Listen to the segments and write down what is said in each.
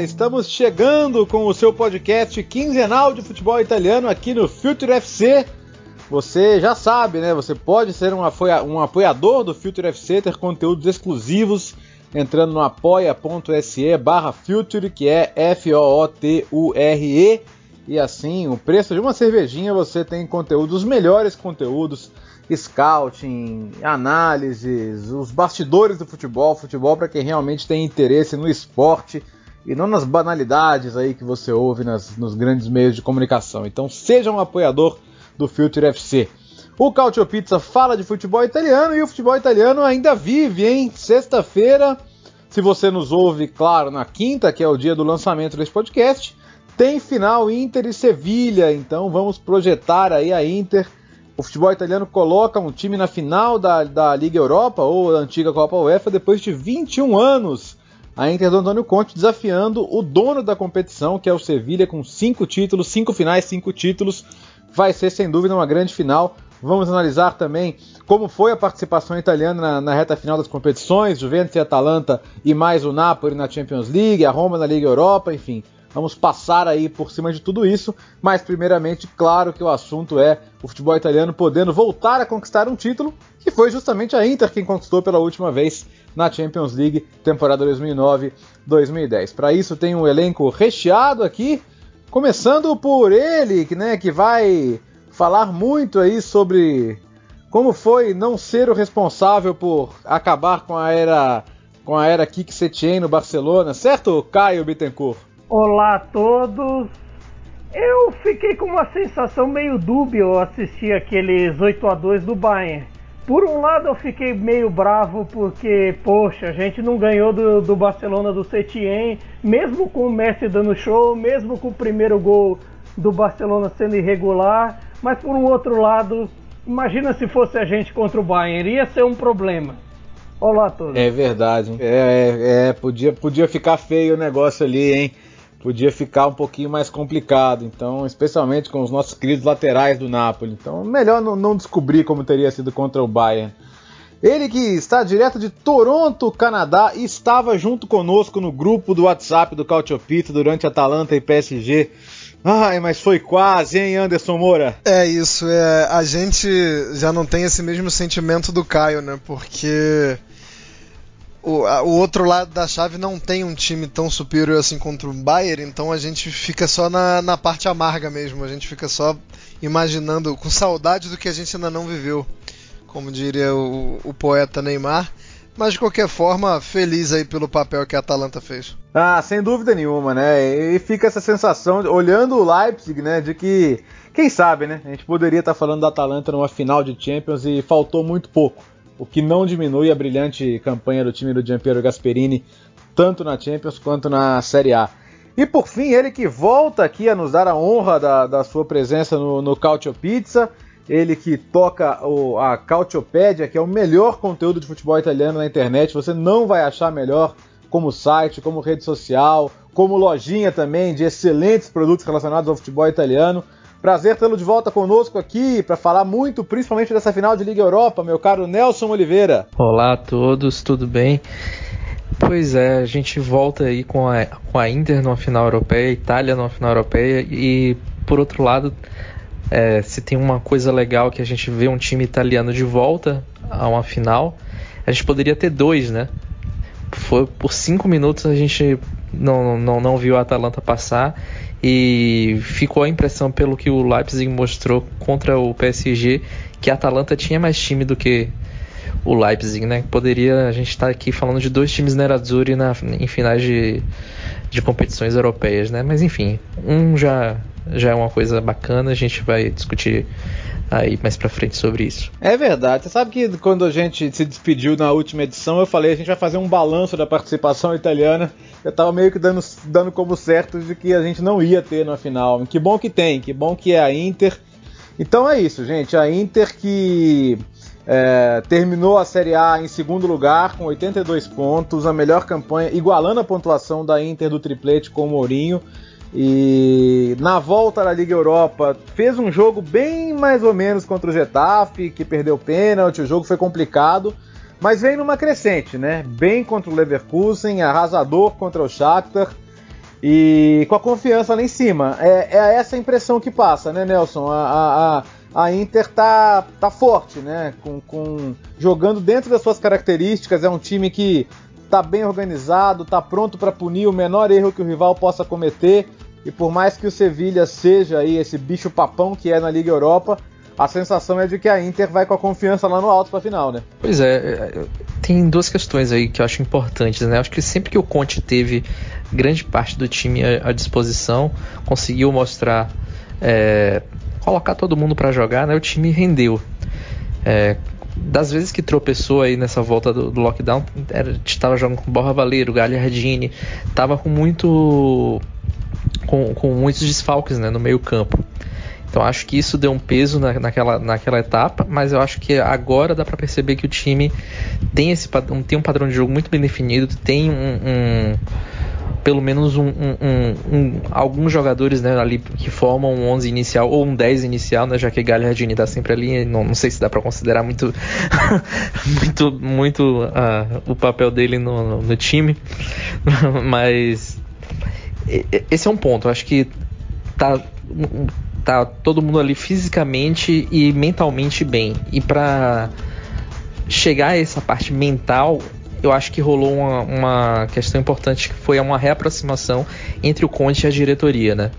Estamos chegando com o seu podcast quinzenal de futebol italiano aqui no Future FC. Você já sabe, né? Você pode ser um, um apoiador do Future FC, ter conteúdos exclusivos entrando no apoia.se barra Future, que é F-O-O-T-U-R-E. E assim, o preço de uma cervejinha você tem conteúdos, os melhores conteúdos scouting, análises, os bastidores do futebol, futebol para quem realmente tem interesse no esporte e não nas banalidades aí que você ouve nas, nos grandes meios de comunicação. Então seja um apoiador do Future FC. O Cautio Pizza fala de futebol italiano e o futebol italiano ainda vive, hein? Sexta-feira, se você nos ouve, claro, na quinta, que é o dia do lançamento desse podcast, tem final Inter e Sevilha, então vamos projetar aí a Inter o futebol italiano coloca um time na final da, da Liga Europa ou da antiga Copa UEFA depois de 21 anos. A Inter do Antônio Conte desafiando o dono da competição, que é o Sevilha, com cinco títulos, cinco finais, cinco títulos. Vai ser sem dúvida uma grande final. Vamos analisar também como foi a participação italiana na, na, reta final das competições, Juventus e Atalanta e mais o Napoli na Champions League, a Roma na Liga Europa, enfim. Vamos passar aí por cima de tudo isso, mas primeiramente, claro que o assunto é o futebol italiano podendo voltar a conquistar um título, que foi justamente a Inter quem conquistou pela última vez na Champions League temporada 2009-2010. Para isso tem um elenco recheado aqui, começando por ele, né, que vai falar muito aí sobre como foi não ser o responsável por acabar com a era com a era Kik Setien no Barcelona, certo, Caio Bittencourt? Olá a todos. Eu fiquei com uma sensação meio dúbia assistir aqueles 8 a 2 do Bayern. Por um lado eu fiquei meio bravo porque, poxa, a gente não ganhou do, do Barcelona do Setien, mesmo com o Messi dando show, mesmo com o primeiro gol do Barcelona sendo irregular, mas por um outro lado, imagina se fosse a gente contra o Bayern, ia ser um problema. Olá a todos. É verdade, é, é, é podia, podia ficar feio o negócio ali, hein? Podia ficar um pouquinho mais complicado. Então, especialmente com os nossos queridos laterais do Napoli. Então, melhor não, não descobrir como teria sido contra o Bayern. Ele que está direto de Toronto, Canadá, estava junto conosco no grupo do WhatsApp do Cautiopito durante Atalanta e PSG. Ai, mas foi quase, hein, Anderson Moura? É isso, é, a gente já não tem esse mesmo sentimento do Caio, né? Porque o, a, o outro lado da chave não tem um time tão superior assim contra o Bayern, então a gente fica só na, na parte amarga mesmo, a gente fica só imaginando, com saudade do que a gente ainda não viveu, como diria o, o poeta Neymar. Mas de qualquer forma, feliz aí pelo papel que a Atalanta fez. Ah, sem dúvida nenhuma, né? E fica essa sensação, olhando o Leipzig, né, de que, quem sabe, né? A gente poderia estar falando da Atalanta numa final de Champions e faltou muito pouco o que não diminui a brilhante campanha do time do Giampiero Gasperini, tanto na Champions quanto na Série A. E por fim, ele que volta aqui a nos dar a honra da, da sua presença no, no Cautio Pizza, ele que toca o, a Cautiopédia, que é o melhor conteúdo de futebol italiano na internet, você não vai achar melhor como site, como rede social, como lojinha também de excelentes produtos relacionados ao futebol italiano. Prazer tê-lo de volta conosco aqui para falar muito, principalmente dessa final de Liga Europa, meu caro Nelson Oliveira. Olá a todos, tudo bem? Pois é, a gente volta aí com a, com a Inter numa final europeia, Itália numa final europeia e, por outro lado, é, se tem uma coisa legal que a gente vê um time italiano de volta a uma final, a gente poderia ter dois, né? Foi por cinco minutos a gente não, não, não viu a Atalanta passar e ficou a impressão pelo que o Leipzig mostrou contra o PSG que a Atalanta tinha mais time do que o Leipzig, né? Poderia a gente estar tá aqui falando de dois times Nerazzurri na, em finais de, de competições europeias, né? Mas enfim, um já já é uma coisa bacana, a gente vai discutir aí mais pra frente sobre isso. É verdade. Você sabe que quando a gente se despediu na última edição, eu falei a gente vai fazer um balanço da participação italiana. Eu tava meio que dando, dando como certo de que a gente não ia ter na final. Que bom que tem, que bom que é a Inter. Então é isso, gente. A Inter que é, terminou a Série A em segundo lugar com 82 pontos, a melhor campanha, igualando a pontuação da Inter do triplete com o Mourinho. E na volta da Liga Europa fez um jogo bem mais ou menos contra o Getafe, que perdeu pênalti, o jogo foi complicado, mas vem numa crescente, né? Bem contra o Leverkusen, arrasador contra o Shakhtar e com a confiança lá em cima. É, é essa a impressão que passa, né, Nelson? A, a, a Inter tá, tá forte, né? Com, com, jogando dentro das suas características, é um time que tá bem organizado, tá pronto para punir o menor erro que o rival possa cometer. E por mais que o Sevilha seja aí esse bicho papão que é na Liga Europa, a sensação é de que a Inter vai com a confiança lá no alto para a final, né? Pois é, é, tem duas questões aí que eu acho importantes, né? Acho que sempre que o Conte teve grande parte do time à disposição, conseguiu mostrar, é, colocar todo mundo para jogar, né? O time rendeu. É, das vezes que tropeçou aí nessa volta do, do lockdown, estava jogando com Borra Valeiro, Gagliardini, estava com muito com, com muitos desfalques né, no meio campo. Então acho que isso deu um peso na, naquela, naquela etapa, mas eu acho que agora dá para perceber que o time tem, esse, tem um padrão de jogo muito bem definido, tem um, um pelo menos um, um, alguns jogadores né, ali que formam um 11 inicial ou um 10 inicial, né, já que Gagliardini está sempre ali, não, não, sei se dá para considerar muito muito muito uh, o papel dele no, no, time, mas esse é um ponto. Acho que tá tá todo mundo ali fisicamente e mentalmente bem. E para chegar a essa parte mental, eu acho que rolou uma, uma, questão importante que foi uma reaproximação entre o Conte e a diretoria, né?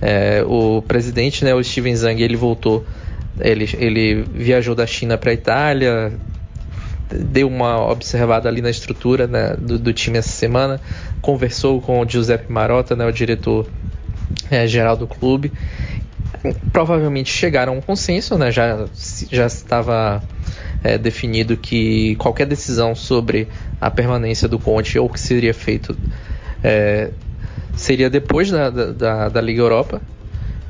É, o presidente, né, o Steven Zang, ele voltou, ele, ele viajou da China para a Itália, deu uma observada ali na estrutura né, do, do, time essa semana, conversou com o Giuseppe Marotta, né, o diretor é, geral do clube, provavelmente chegaram a um consenso, né? Já, já estava é, definido que qualquer decisão sobre a permanência do Conte ou o que seria feito é, seria depois da, da, da, Liga Europa.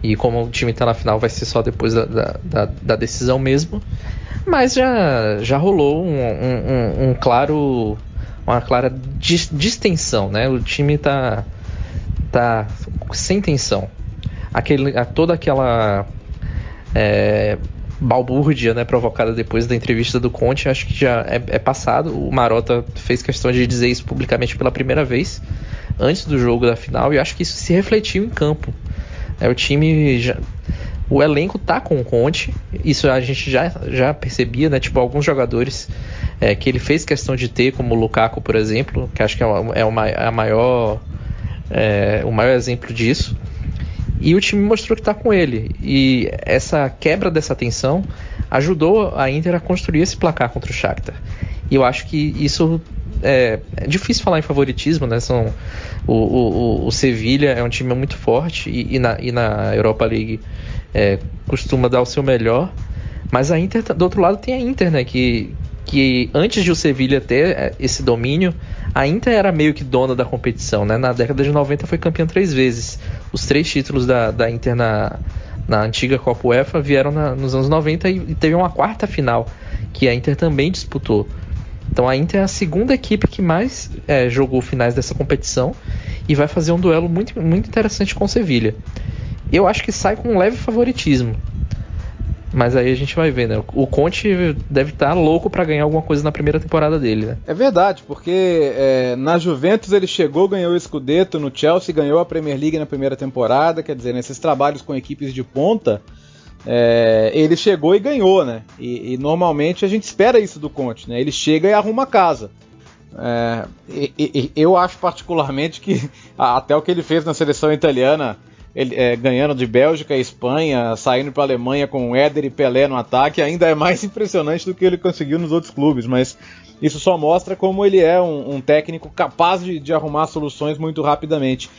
E como o time está na final, vai ser só depois da, da, da, decisão mesmo. Mas já, já rolou um, um, um claro, uma clara distensão, né? O time está tá sem tensão aquele, a, toda aquela é, balbúrdia né, provocada depois da entrevista do Conte, acho que já é, é, passado. O Marota fez questão de dizer isso publicamente pela primeira vez, antes do jogo da final, e acho que isso se refletiu em campo. É, o time já, o elenco tá com o Conte, isso a gente já, já percebia, né? Tipo, alguns jogadores é, que ele fez questão de ter, como o Lukaku, por exemplo, que acho que é, uma, é, uma, é a maior, é, o maior exemplo disso. E o time mostrou que está com ele. E essa quebra dessa tensão ajudou a Inter a construir esse placar contra o Shakhtar. E eu acho que isso é, é difícil falar em favoritismo, né? São, o, o, o Sevilha é um time muito forte e, e, na, e na Europa League é, costuma dar o seu melhor. Mas a Inter, do outro lado, tem a Inter, né? Que, que antes de o Sevilha ter é, esse domínio, a Inter era meio que dona da competição, né? Na década de 90 foi campeã três vezes. Os três títulos da, da Inter na, na antiga Copa UEFA vieram na, nos anos 90 e, e, teve uma quarta final que a Inter também disputou. Então a Inter é a segunda equipe que mais é, jogou finais dessa competição e vai fazer um duelo muito, muito interessante com o Sevilha. Eu acho que sai com um leve favoritismo. Mas aí a gente vai ver, né? O Conte deve estar tá louco para ganhar alguma coisa na primeira temporada dele, né? É verdade, porque é, na Juventus ele chegou, ganhou o Scudetto, no Chelsea ganhou a Premier League na primeira temporada, quer dizer, nesses trabalhos com equipes de ponta, é, ele chegou e ganhou, né? E, e, normalmente a gente espera isso do Conte, né? Ele chega e arruma casa. É, e, e, eu acho particularmente que até o que ele fez na seleção italiana ele, é, ganhando de Bélgica e Espanha, saindo para a Alemanha com Éder e Pelé no ataque, ainda é mais impressionante do que ele conseguiu nos outros clubes. Mas isso só mostra como ele é um, um técnico capaz de, de, arrumar soluções muito rapidamente.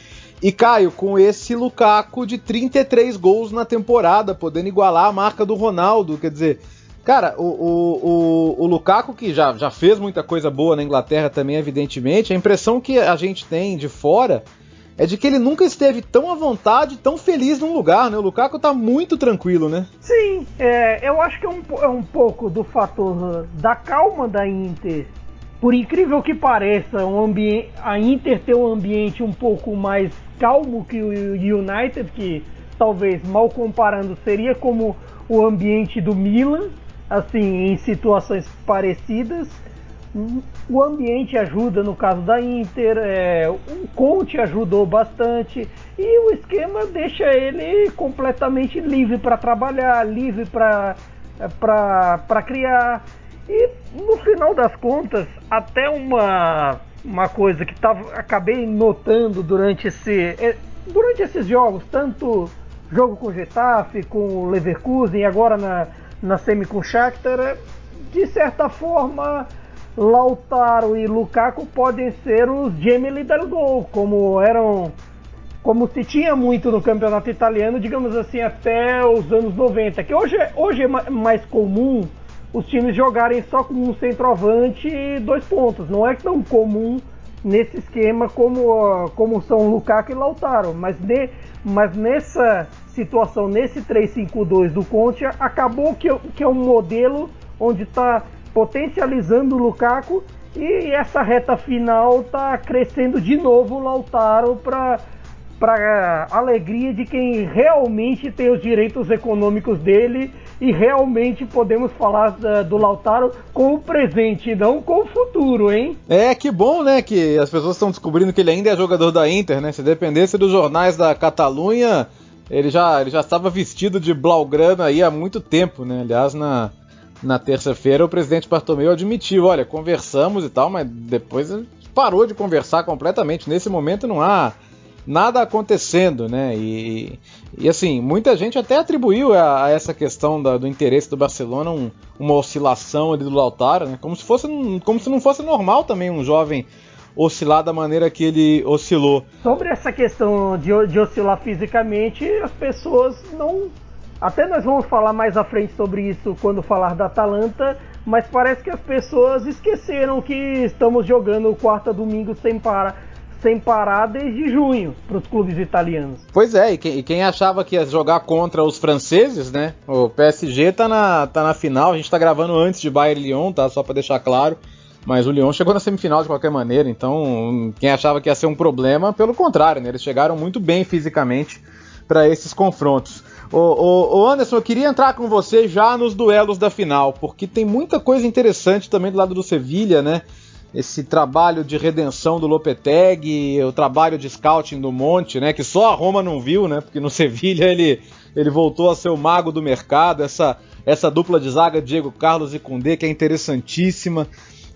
E Caio, com esse Lukaku de 33 gols na temporada, podendo igualar a marca do Ronaldo, quer dizer, cara, o, o, o, o Lukaku que já, já fez muita coisa boa na Inglaterra também, evidentemente, a impressão que a gente tem de fora é de que ele nunca esteve tão à vontade, tão feliz num lugar, né? O Lukaku tá muito tranquilo, né? Sim, é, eu acho que é um, é um pouco do fator da calma da Inter por incrível que pareça, um a Inter tem um ambiente um pouco mais calmo que o United, que talvez mal comparando seria como o ambiente do Milan, assim, em situações parecidas. O ambiente ajuda no caso da Inter, é, o Conte ajudou bastante e o esquema deixa ele completamente livre para trabalhar, livre para criar. E no final das contas, até uma, uma coisa que tava, acabei notando durante, esse, é, durante esses jogos, tanto jogo com Getafe, com o Leverkusen e agora na, na semi com Shakhtar, é, de certa forma Lautaro e Lukaku podem ser os Gemelli del gol, como eram como se tinha muito no campeonato italiano, digamos assim, até os anos 90, que hoje, é, hoje é mais comum os times jogarem só com um centroavante e dois pontos. Não é tão comum nesse esquema como, como são Lukaku e Lautaro, mas, mas nessa situação, nesse 3-5-2 do Conte, acabou que, que é um modelo onde está potencializando o Lukaku e essa reta final está crescendo de novo o Lautaro para para alegria de quem realmente tem os direitos econômicos dele e realmente podemos falar da, do Lautaro com o presente, não com o futuro, hein? É, que bom, né, que as pessoas estão descobrindo que ele ainda é jogador da Inter, né? Se dependesse dos jornais da Catalunha, ele já, ele já estava vestido de blaugrana aí há muito tempo, né? Aliás, na, na terça-feira o presidente Bartomeu admitiu, olha, conversamos e tal, mas depois parou de conversar completamente. Nesse momento não há nada acontecendo, né? E, e assim, muita gente até atribuiu a, a essa questão da, do interesse do Barcelona um, uma oscilação ali do Lautaro, né? Como se fosse como se não fosse normal também um jovem oscilar da maneira que ele oscilou. Sobre essa questão de, de oscilar fisicamente, as pessoas não. Até nós vamos falar mais à frente sobre isso quando falar da Atalanta, mas parece que as pessoas esqueceram que estamos jogando quarta domingo sem parar sem parar desde junho para os clubes italianos. Pois é, e quem, e quem, achava que ia jogar contra os franceses, né? O PSG tá na, tá na final, a gente tá gravando antes de Bayern e Lyon, tá? Só para deixar claro. Mas o Lyon chegou na semifinal de qualquer maneira, então quem achava que ia ser um problema, pelo contrário, né? Eles chegaram muito bem fisicamente para esses confrontos. Ô, Anderson, eu queria entrar com você já nos duelos da final, porque tem muita coisa interessante também do lado do Sevilha, né? esse trabalho de redenção do Lopetegui, o trabalho de scouting do Monte, né, que só a Roma não viu, né, porque no Sevilha ele, ele voltou a ser o mago do mercado, essa, essa dupla de zaga Diego Carlos e Koundé que é interessantíssima,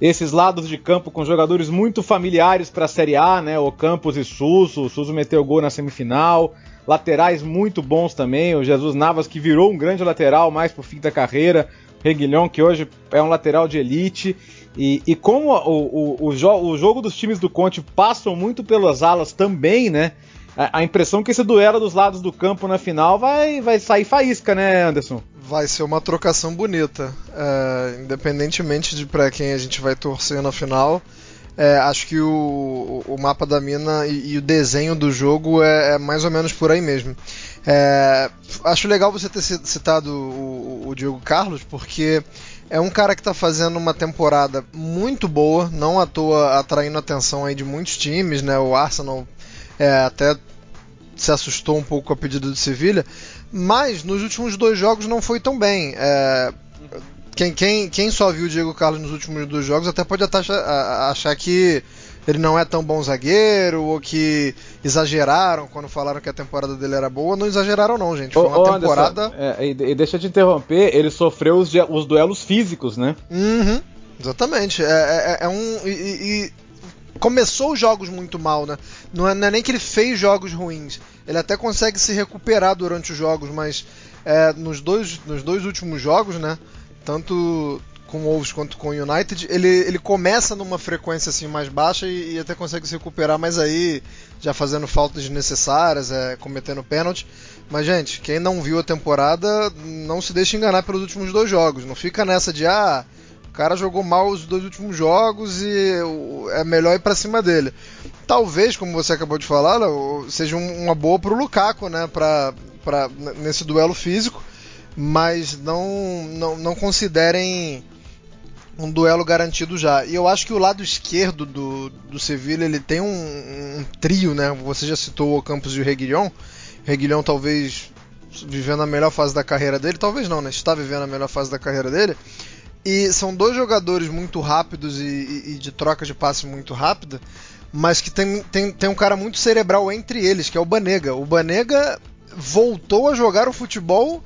esses lados de campo com jogadores muito familiares para a Série A, né, o Campos e Suso, o Suso meteu gol na semifinal, laterais muito bons também, o Jesus Navas que virou um grande lateral mais pro fim da carreira, Reguilhão que hoje é um lateral de elite, e, e como o, o, o, jo o, jogo dos times do Conte passam muito pelas alas também, né? A, impressão que esse duelo dos lados do campo na final vai, vai sair faísca, né, Anderson? Vai ser uma trocação bonita. É, independentemente de para quem a gente vai torcer na final, é, acho que o, o, mapa da mina e, e o desenho do jogo é, é, mais ou menos por aí mesmo. É, acho legal você ter citado o, o Diogo Carlos, porque é um cara que está fazendo uma temporada muito boa, não à toa atraindo a atenção aí de muitos times, né? O Arsenal é, até se assustou um pouco com a pedida do Sevilha, mas nos últimos dois jogos não foi tão bem. É, quem, quem, quem só viu o Diego Carlos nos últimos dois jogos até pode achar, achar que ele não é tão bom zagueiro, ou que exageraram quando falaram que a temporada dele era boa. Não exageraram, não, gente. Foi uma ô, temporada. Anderson, é, e, e, deixa eu te interromper, ele sofreu os, os duelos físicos, né? Uhum, exatamente. É, é, é um. E, e, começou os jogos muito mal, né? Não é, não é, nem que ele fez jogos ruins. Ele até consegue se recuperar durante os jogos, mas é, nos, dois, nos dois últimos jogos, né? Tanto com o Wolves quanto com o United, ele, ele começa numa frequência assim mais baixa e, e, até consegue se recuperar, mas aí já fazendo faltas desnecessárias, é, cometendo pênalti. Mas, gente, quem não viu a temporada, não se deixe enganar pelos últimos dois jogos. Não fica nessa de, ah, o cara jogou mal os dois últimos jogos e é melhor ir para cima dele. Talvez, como você acabou de falar, seja uma boa pro Lukaku, né, pra, pra, nesse duelo físico, mas não, não, não considerem um duelo garantido já. E eu acho que o lado esquerdo do, do Sevilla ele tem um, um trio, né? Você já citou o Campos e o Reguilhão. Reguilhão talvez vivendo a melhor fase da carreira dele, talvez não, né? Está vivendo a melhor fase da carreira dele. E são dois jogadores muito rápidos e, e, e de troca de passe muito rápida, mas que tem, tem, tem um cara muito cerebral entre eles, que é o Banega. O Banega voltou a jogar o futebol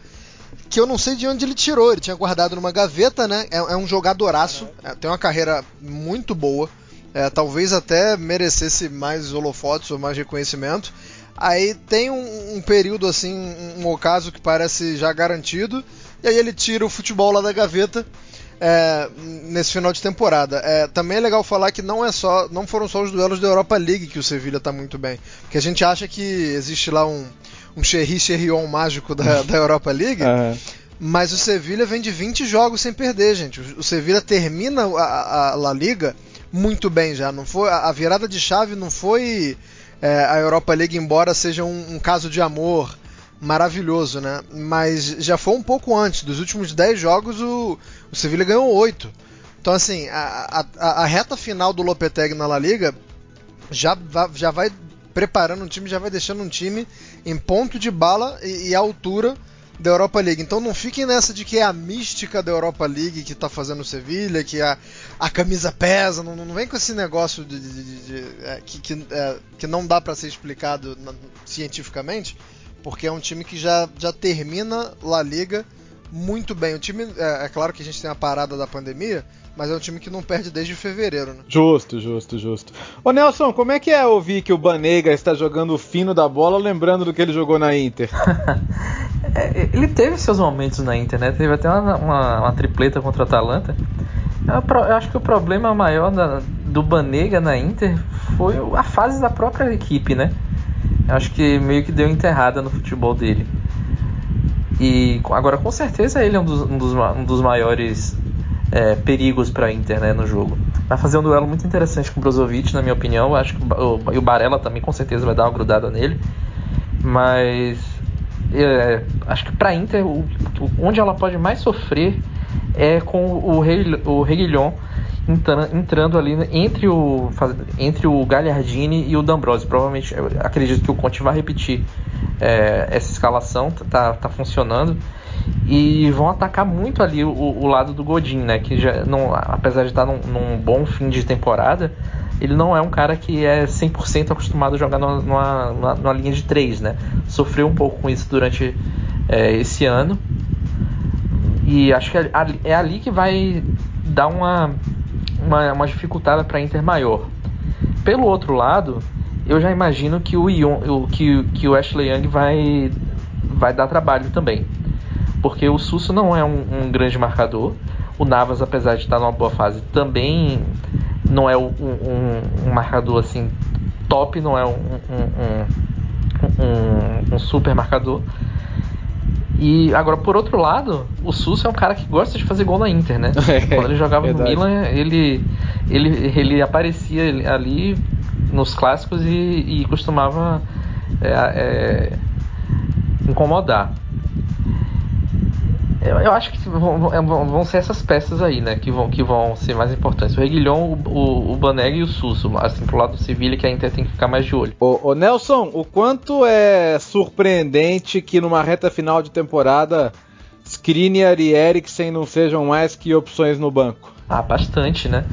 que eu não sei de onde ele tirou. Ele tinha guardado numa gaveta, né? É, é um jogadoraço, é, tem uma carreira muito boa. É, talvez até merecesse mais holofotes ou mais reconhecimento. Aí tem um, um, período assim, um ocaso que parece já garantido, e aí ele tira o futebol lá da gaveta é, nesse final de temporada. É, também é legal falar que não é só, não foram só os duelos da Europa League que o Sevilla está muito bem, porque a gente acha que existe lá um um Cherry Cherrion mágico da, da Europa League. Uhum. Mas o Sevilha vem de 20 jogos sem perder, gente. O Sevilha termina a, a, a La Liga muito bem já. Não foi a virada de chave não foi é, a Europa League, embora seja um, um, caso de amor maravilhoso, né? Mas já foi um pouco antes. Dos últimos 10 jogos, o, o Sevilha ganhou 8. Então, assim, a, a, a reta final do Lopetegui na La Liga já, já vai preparando um time, já vai deixando um time em ponto de bala e, e altura da Europa League. Então não fiquem nessa de que é a mística da Europa League que está fazendo o Sevilha, que a, a camisa pesa, não, não vem com esse negócio de, de, de, de é, que, que, é, que, não dá para ser explicado na, cientificamente, porque é um time que já, já termina La Liga muito bem. O time, é, é claro que a gente tem a parada da pandemia, mas é um time que não perde desde fevereiro, né? Justo, justo, justo. Ô Nelson, como é que é ouvir que o Banega está jogando o fino da bola, lembrando do que ele jogou na Inter? é, ele teve seus momentos na Inter, né? Teve até uma, uma, uma tripleta contra o Atalanta. Eu, eu, acho que o problema maior da, do Banega na Inter foi a fase da própria equipe, né? Eu acho que meio que deu enterrada no futebol dele. E agora, com certeza, ele é um dos, um dos, um dos maiores é, perigos para a Inter né, no jogo. Vai fazer um duelo muito interessante com o Brozovic, na minha opinião. Acho que o, o, o Barella também com certeza vai dar uma grudada nele. Mas é, acho que para a Inter, o, onde ela pode mais sofrer é com o, o Reguilhon entrando ali entre o, entre o Gagliardini e o D'Ambrosio. Provavelmente, acredito que o Conte vai repetir é, essa escalação, tá, tá funcionando e vão atacar muito ali o, o, lado do Godin, né? Que já não, apesar de estar num, num, bom fim de temporada, ele não é um cara que é 100% acostumado a jogar numa, numa, numa, linha de 3, né? Sofreu um pouco com isso durante é, esse ano. E acho que é, é ali que vai dar uma, uma, uma dificultada para Inter maior. Pelo outro lado, eu já imagino que o, que, que o Ashley Young vai, vai dar trabalho também porque o Susso não é um, um, grande marcador. O Navas, apesar de estar numa boa fase, também não é um, um, um marcador assim top, não é um, super marcador. E agora, por outro lado, o Susso é um cara que gosta de fazer gol na Inter, né? É, Quando ele jogava no Milan, ele, ele, ele aparecia ali nos clássicos e, e costumava é, é, incomodar. Eu, eu acho que vão, vão, ser essas peças aí, né? Que vão, que vão ser mais importantes. O Reguilhon, o, o, o Banega e o Susso. Assim, pro lado do Sevilha, que a Inter tem que ficar mais de olho. Ô, ô, Nelson, o quanto é surpreendente que numa reta final de temporada Skriniar e Eriksen não sejam mais que opções no banco? Ah, bastante, né?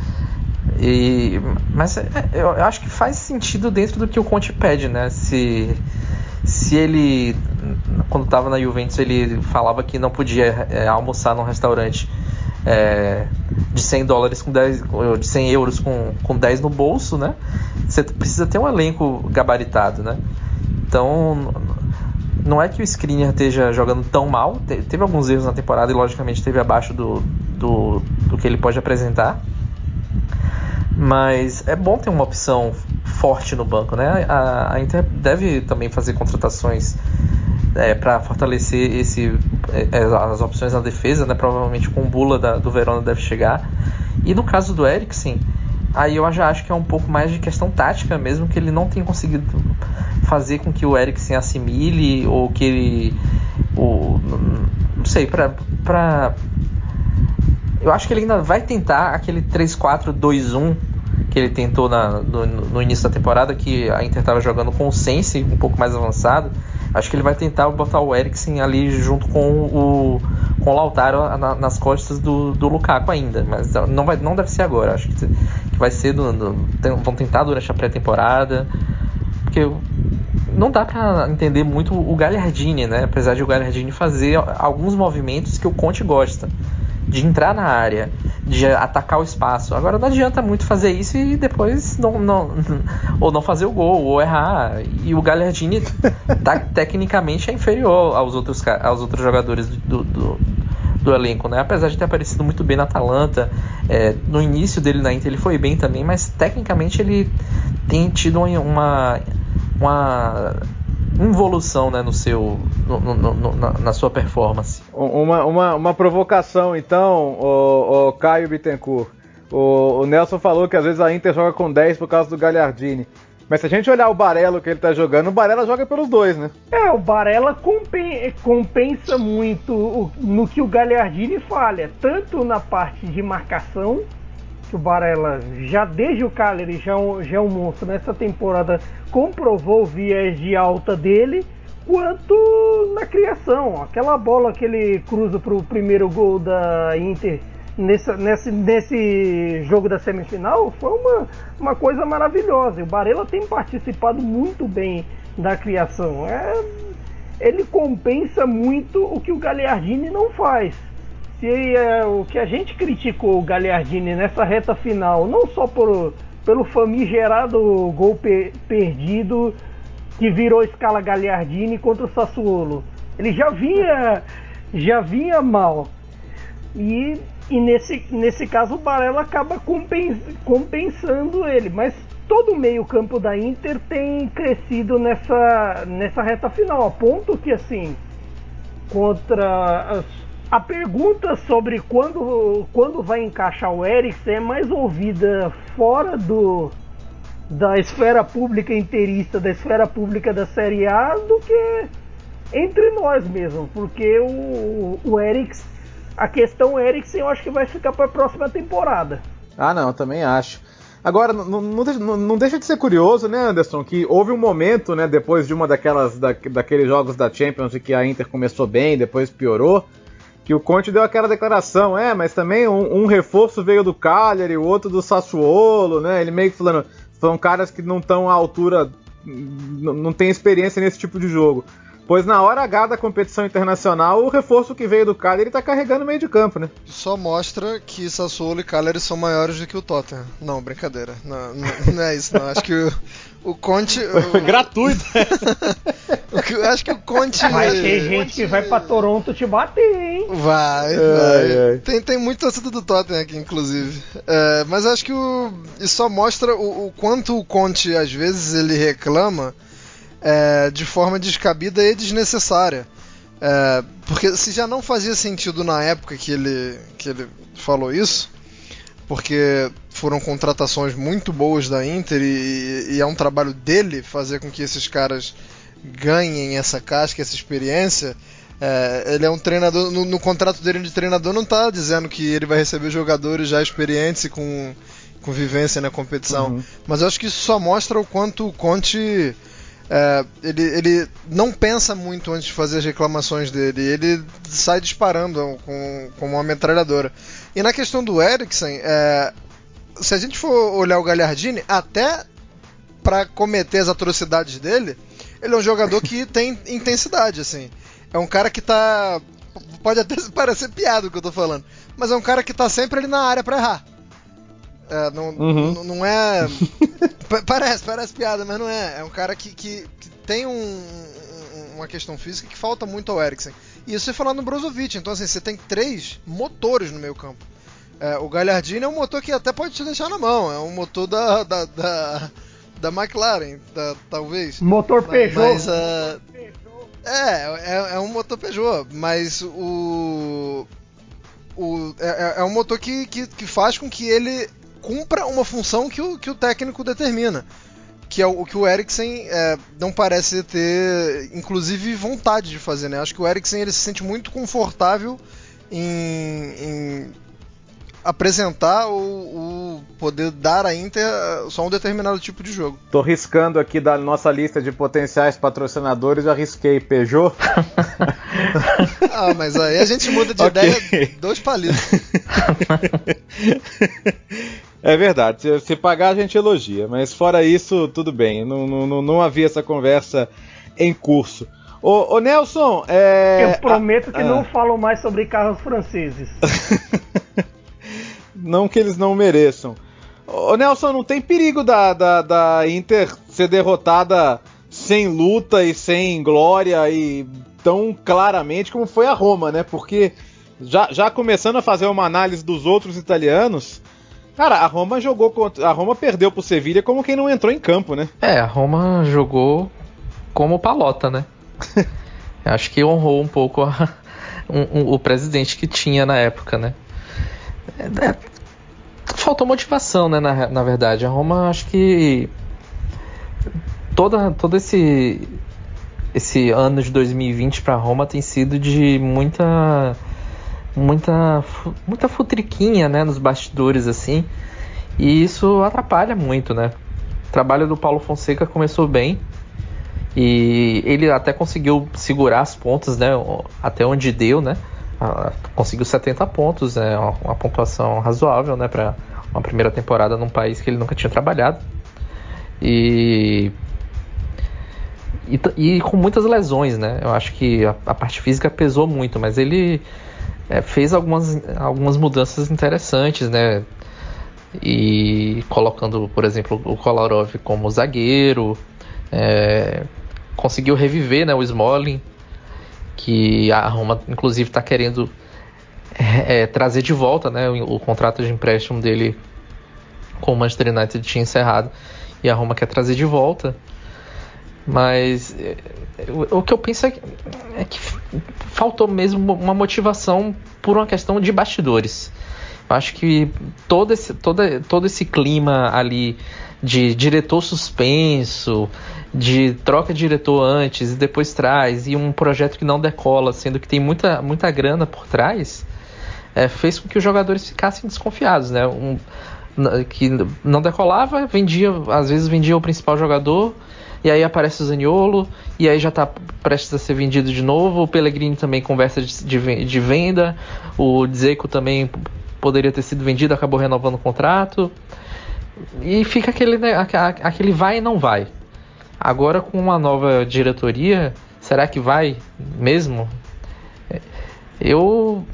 E, mas é, eu acho que faz sentido dentro do que o Conte pede, né? Se se ele, quando estava na Juventus, ele falava que não podia é, almoçar num restaurante é, de 100 dólares com 10, de 100 euros com, com 10 no bolso, né? Você precisa ter um elenco gabaritado, né? Então, não é que o Skriniar esteja jogando tão mal, teve alguns erros na temporada e logicamente esteve abaixo do, do, do que ele pode apresentar. Mas é bom ter uma opção forte no banco, né? A, a Inter deve também fazer contratações é, para fortalecer esse, é, é, as opções na defesa, né? Provavelmente com o Bula da, do Verona deve chegar. E no caso do Eriksen, aí eu já acho que é um pouco mais de questão tática mesmo, que ele não tem conseguido fazer com que o Eriksen assimile ou que ele. O, não sei, para eu acho que ele ainda vai tentar aquele 3-4-2-1 que ele tentou na, no, no, início da temporada, que a Inter estava jogando com o Sense um pouco mais avançado. Acho que ele vai tentar botar o Eriksen ali junto com o, com o Lautaro na, nas costas do, do Lukaku ainda. Mas não, vai, não deve ser agora. Acho que, que vai ser. Do, do, vão tentar durante a pré-temporada. Porque não dá para entender muito o Gagliardini, né? Apesar de o Gagliardini fazer alguns movimentos que o Conte gosta de entrar na área, de atacar o espaço. Agora não adianta muito fazer isso e depois não, não ou não fazer o gol ou errar. E o Gagliardini tá, tecnicamente é inferior aos outros, aos outros jogadores do, do, do elenco, né? Apesar de ter aparecido muito bem na Atalanta, é, no início dele na Inter ele foi bem também, mas tecnicamente ele tem tido uma, uma involução né, no seu, no, no, no, na, na, sua performance. Uma, uma, uma provocação, então, o, o Caio Bittencourt. O, o, Nelson falou que às vezes a Inter joga com 10 por causa do Gagliardini. Mas se a gente olhar o Barelo que ele tá jogando, o Barella joga pelos dois, né? É, o Barella compensa muito no que o Gagliardini falha, tanto na parte de marcação Barella já desde o Cagliari já, é já é um monstro nessa temporada comprovou o viés de alta dele quanto na criação. Aquela bola que ele cruza para o primeiro gol da Inter nesse, nesse, jogo da semifinal foi uma, uma coisa maravilhosa. O Barella tem participado muito bem da criação. É, ele compensa muito o que o Gagliardini não faz se é, o que a gente criticou o Gagliardini nessa reta final, não só por, pelo famigerado gol per, perdido que virou escala Gagliardini contra o Sassuolo, ele já vinha já vinha mal. E, e nesse, nesse caso o Barella acaba compens, compensando ele, mas todo o meio-campo da Inter tem crescido nessa, nessa reta final, a ponto que assim contra a pergunta sobre quando, quando vai encaixar o Eriksen é mais ouvida fora do, da esfera pública inteirista, da esfera pública da Série A, do que entre nós mesmo, porque o, o Eriksen, a questão Eriksen eu acho que vai ficar para a próxima temporada. Ah, não, também acho. Agora, não, não, deixa de ser curioso, né, Anderson, que houve um momento, né, depois de uma daquelas da, daqueles jogos da Champions em que a Inter começou bem, depois piorou, que o Conte deu aquela declaração, é, mas também um, um reforço veio do Cagliari, o outro do Sassuolo, né? Ele meio que falando, são caras que não estão à altura, não tem experiência nesse tipo de jogo. Pois na hora H da competição internacional, o reforço que veio do Cagliari está carregando o meio de campo, né? Só mostra que Sassuolo e Cagliari são maiores do que o Tottenham. Não, brincadeira. Não, não, não é isso, não. Acho que o, o Conte. O... Gratuito! o acho que o Conte. Vai ter gente Conte... que vai pra Toronto te bater, hein? Vai, vai. Ai, Tem, tem muito torcida do Tottenham aqui, inclusive. É, mas acho que o, isso só mostra o, o quanto o Conte, às vezes, ele reclama é, de forma descabida e desnecessária. É, porque se já não fazia sentido na época que ele, que ele falou isso, porque foram contratações muito boas da Inter e, e, é um trabalho dele fazer com que esses caras ganhem essa casca, essa experiência. É, ele é um treinador, no, no, contrato dele de treinador não está dizendo que ele vai receber jogadores já experientes e com, com vivência na competição. Uhum. Mas eu acho que isso só mostra o quanto o Conte é, ele, ele não pensa muito antes de fazer as reclamações dele, ele sai disparando com, com uma metralhadora. E na questão do Eriksen, é, se a gente for olhar o Gagliardini, até para cometer as atrocidades dele, ele é um jogador que tem intensidade, assim. É um cara que tá. Pode até parecer piada o que eu tô falando, mas é um cara que tá sempre ali na área para errar. É, não, uhum. não é. parece, parece piada, mas não é. É um cara que, que, que tem um, uma questão física que falta muito ao Eriksen. E isso você falar no Brozovic. Então, assim, você tem três motores no meio campo. É, o Galhardini é um motor que até pode te deixar na mão. É um motor da, da, da, da McLaren, da, talvez. Motor Peugeot. Mas, uh, é, é, é, um motor Peugeot, mas o. o é, é um motor que, que, que faz com que ele cumpra uma função que o, que o técnico determina que é o que o Eriksen é, não parece ter, inclusive, vontade de fazer, né? Acho que o Eriksen ele se sente muito confortável em, em apresentar ou, poder dar a Inter só um determinado tipo de jogo. Tô riscando aqui da nossa lista de potenciais patrocinadores, já risquei Peugeot. ah, mas aí a gente muda de okay. ideia dois palitos. É verdade, se, se, pagar a gente elogia, mas fora isso, tudo bem, não, não, não havia essa conversa em curso. Ô, ô Nelson, é... Eu prometo que ah, não falo mais sobre carros franceses. não que eles não mereçam. Ô Nelson, não tem perigo da, da, da Inter ser derrotada sem luta e sem glória e tão claramente como foi a Roma, né? Porque já, já começando a fazer uma análise dos outros italianos, Cara, a Roma jogou contra. A Roma perdeu pro Sevilha como quem não entrou em campo, né? É, a Roma jogou como palota, né? Acho que honrou um pouco a, um, um, o presidente que tinha na época, né? É, é, faltou motivação, né? Na, na verdade, a Roma acho que toda, todo esse esse ano de 2020 para Roma tem sido de muita muita muita futriquinha, né, nos bastidores assim. E isso atrapalha muito, né? O trabalho do Paulo Fonseca começou bem e ele até conseguiu segurar as pontas, né, até onde deu, né? Conseguiu 70 pontos, né, uma pontuação razoável, né, para uma primeira temporada num país que ele nunca tinha trabalhado. E e, e, com muitas lesões, né? Eu acho que a, a parte física pesou muito, mas ele é, fez algumas, algumas mudanças interessantes, né? E colocando, por exemplo, o Kolarov como zagueiro, é, conseguiu reviver né, o Smalling, que a Roma inclusive está querendo é, trazer de volta, né? O, o, contrato de empréstimo dele com o Manchester United tinha encerrado e a Roma quer trazer de volta. Mas é, o, o que eu penso é que, é que faltou mesmo uma motivação por uma questão de bastidores. Eu acho que todo esse, todo, todo esse clima ali de diretor suspenso, de troca de diretor antes e depois traz, e um projeto que não decola, sendo que tem muita, muita grana por trás, é, fez com que os jogadores ficassem desconfiados, né? Um, que não decolava, vendia, às vezes vendia o principal jogador, e aí aparece o Zaniolo, e aí já está prestes a ser vendido de novo. O Pellegrini também conversa de, de, venda. O Dzeko também poderia ter sido vendido, acabou renovando o contrato. E fica aquele, né, aquele vai e não vai. Agora com uma nova diretoria, será que vai mesmo? Eu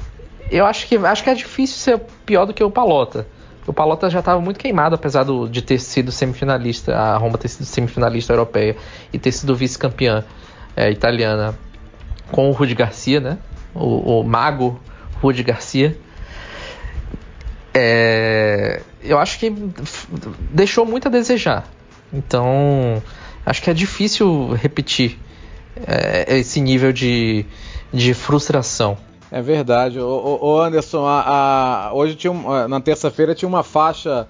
eu acho que acho que é difícil ser pior do que o Palota. O Palota já estava muito queimado, apesar do, de ter sido semifinalista, a Roma ter sido semifinalista europeia e ter sido vice-campeã é, italiana com o Rudi Garcia, né? O, o mago Rudi Garcia. É, eu acho que deixou muito a desejar. Então, acho que é difícil repetir é, esse nível de, de frustração. É verdade. O, Anderson, a, a, hoje tinha um, na terça-feira tinha uma faixa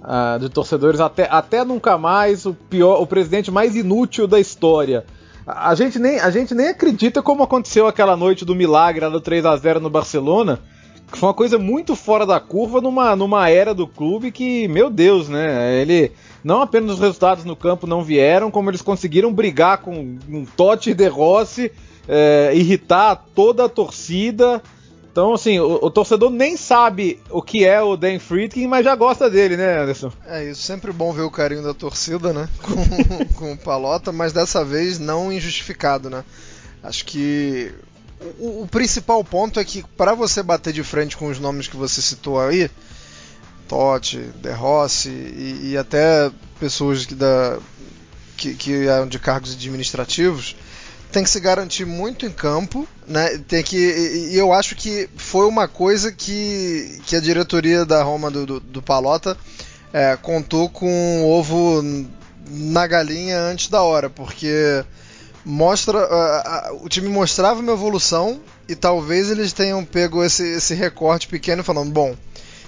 uh, de torcedores até, até nunca mais o pior, o presidente mais inútil da história. A, a, gente nem, a gente nem acredita como aconteceu aquela noite do milagre do 3 a 0 no Barcelona. Que foi uma coisa muito fora da curva numa, numa era do clube que, meu Deus, né? Ele não apenas os resultados no campo não vieram, como eles conseguiram brigar com um Totti de Rossi é, irritar toda a torcida. Então, assim, o, o, torcedor nem sabe o que é o Dan Friedkin, mas já gosta dele, né, Anderson? É isso, sempre bom ver o carinho da torcida, né, com, com o Palota, mas dessa vez não injustificado, né. Acho que o, o principal ponto é que para você bater de frente com os nomes que você citou aí, Totti, De Rossi e, e até pessoas que, da, que, que eram de cargos administrativos, tem que se garantir muito em campo, né? Tem que e, eu acho que foi uma coisa que, que a diretoria da Roma do, do, do Palota é, contou com o ovo na galinha antes da hora, porque mostra o time mostrava uma evolução e talvez eles tenham pego esse, esse recorte pequeno falando, bom,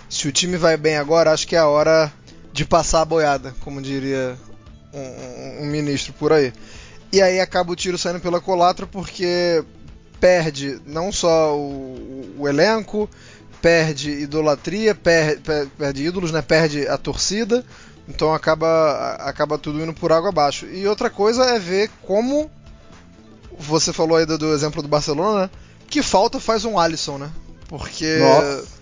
se o time vai bem agora, acho que é a hora de passar a boiada, como diria um, um, ministro por aí. E aí acaba o tiro saindo pela colatra porque perde não só o, o elenco, perde idolatria, perde, perde ídolos, né? perde a torcida, então acaba, acaba tudo indo por água abaixo. E outra coisa é ver como você falou aí do, do exemplo do Barcelona, né? que falta faz um Alisson, né? Porque Nossa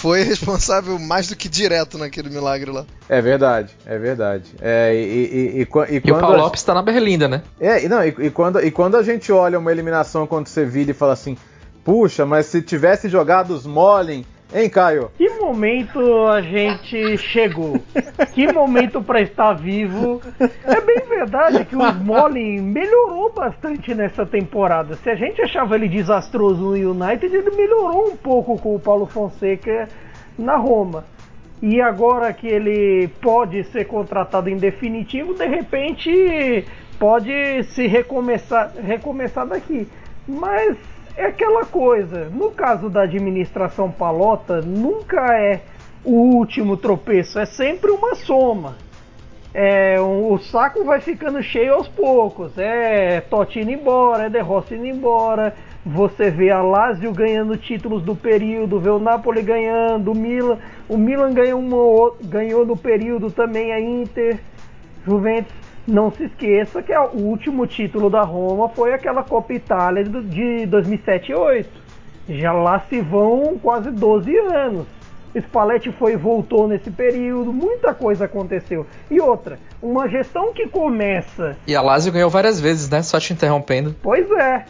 foi responsável mais do que direto naquele milagre lá. É verdade, é verdade. É, e, e, e, e, quando e o Paulo a... Lopes tá na Berlinda, né? É, e, não, e, quando, e quando a gente olha uma eliminação contra o Sevilla e fala assim, puxa, mas se tivesse jogado os Molin Hein, Caio? Que momento a gente chegou? Que momento para estar vivo? É bem verdade que o Smalling melhorou bastante nessa temporada. Se a gente achava ele desastroso no United, ele melhorou um pouco com o Paulo Fonseca na Roma. E agora que ele pode ser contratado em definitivo, de repente pode se recomeçar, recomeçar daqui. Mas é aquela coisa. No caso da administração palota, nunca é o último tropeço, é sempre uma soma. É, o saco vai ficando cheio aos poucos. É Totti indo embora, é De Rossi indo embora. Você vê a Lazio ganhando títulos do período, vê o Napoli ganhando, o Milan, o Milan ganhou, uma, ganhou no período também a Inter, Juventus. Não se esqueça que o último título da Roma foi aquela Copa Itália de 2007 e 2008. Já lá se vão quase 12 anos. Spalletti foi e voltou nesse período, muita coisa aconteceu. E outra, uma gestão que começa. E a Lazio ganhou várias vezes, né? Só te interrompendo. Pois é.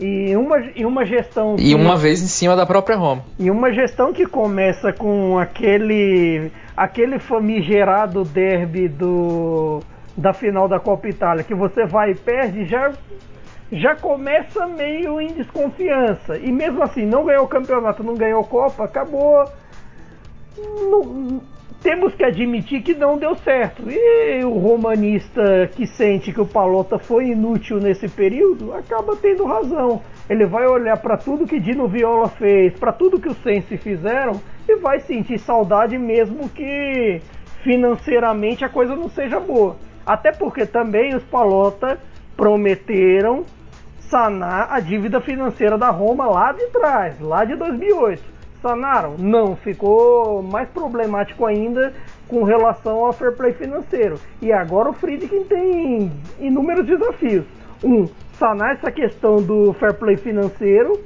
E uma, e uma gestão. E uma vez em cima da própria Roma. E uma gestão que começa com aquele. aquele famigerado derby do da final da Copa Itália, que você vai e perde, já, já começa meio em desconfiança. E mesmo assim, não ganhou o campeonato, não ganhou a Copa, acabou. Não, temos que admitir que não deu certo. E o romanista que sente que o Palota foi inútil nesse período acaba tendo razão. Ele vai olhar para tudo que Dino Viola fez, para tudo que os Sensi fizeram e vai sentir saudade mesmo que financeiramente a coisa não seja boa. Até porque também os Palota prometeram sanar a dívida financeira da Roma lá de trás, lá de 2008. Sanaram? Não, ficou mais problemático ainda com relação ao fair play financeiro. E agora o Friedkin tem inúmeros desafios. Um, sanar essa questão do fair play financeiro,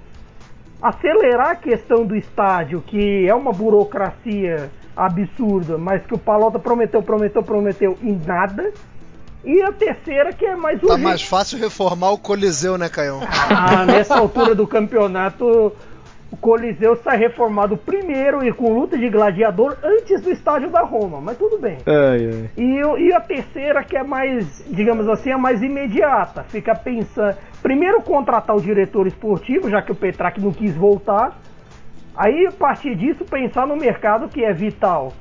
acelerar a questão do estádio, que é uma burocracia absurda, mas que o Palota prometeu, prometeu, prometeu e nada. E a terceira que é mais tá urgente. Tá mais fácil reformar o Coliseu, né, Caião? Ah, nessa altura do campeonato, o Coliseu está reformado primeiro e com luta de gladiador antes do estádio da Roma, mas tudo bem. Ai, ai. E, e a terceira que é mais, digamos assim, é mais imediata. Fica pensando, primeiro contratar o diretor esportivo, já que o Petrac não quis voltar. Aí, a partir disso, pensar no mercado que é vital.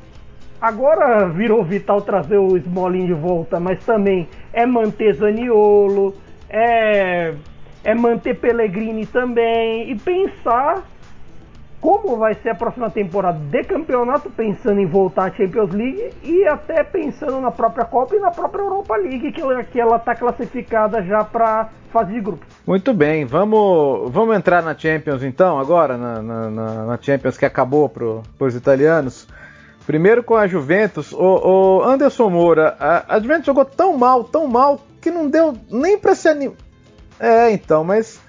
Agora virou vital trazer o Smolin de volta, mas também é manter Zaniolo, é, é manter Pellegrini também e pensar como vai ser a próxima temporada de campeonato, pensando em voltar à Champions League e até pensando na própria Copa e na própria Europa League, que ela está classificada já para fase de grupos. Muito bem, vamos, vamos entrar na Champions então, agora, na, na, na Champions que acabou para os italianos. Primeiro com a Juventus, o, o Anderson Moura, a, a, Juventus jogou tão mal, tão mal, que não deu nem para se animar. É, então, mas.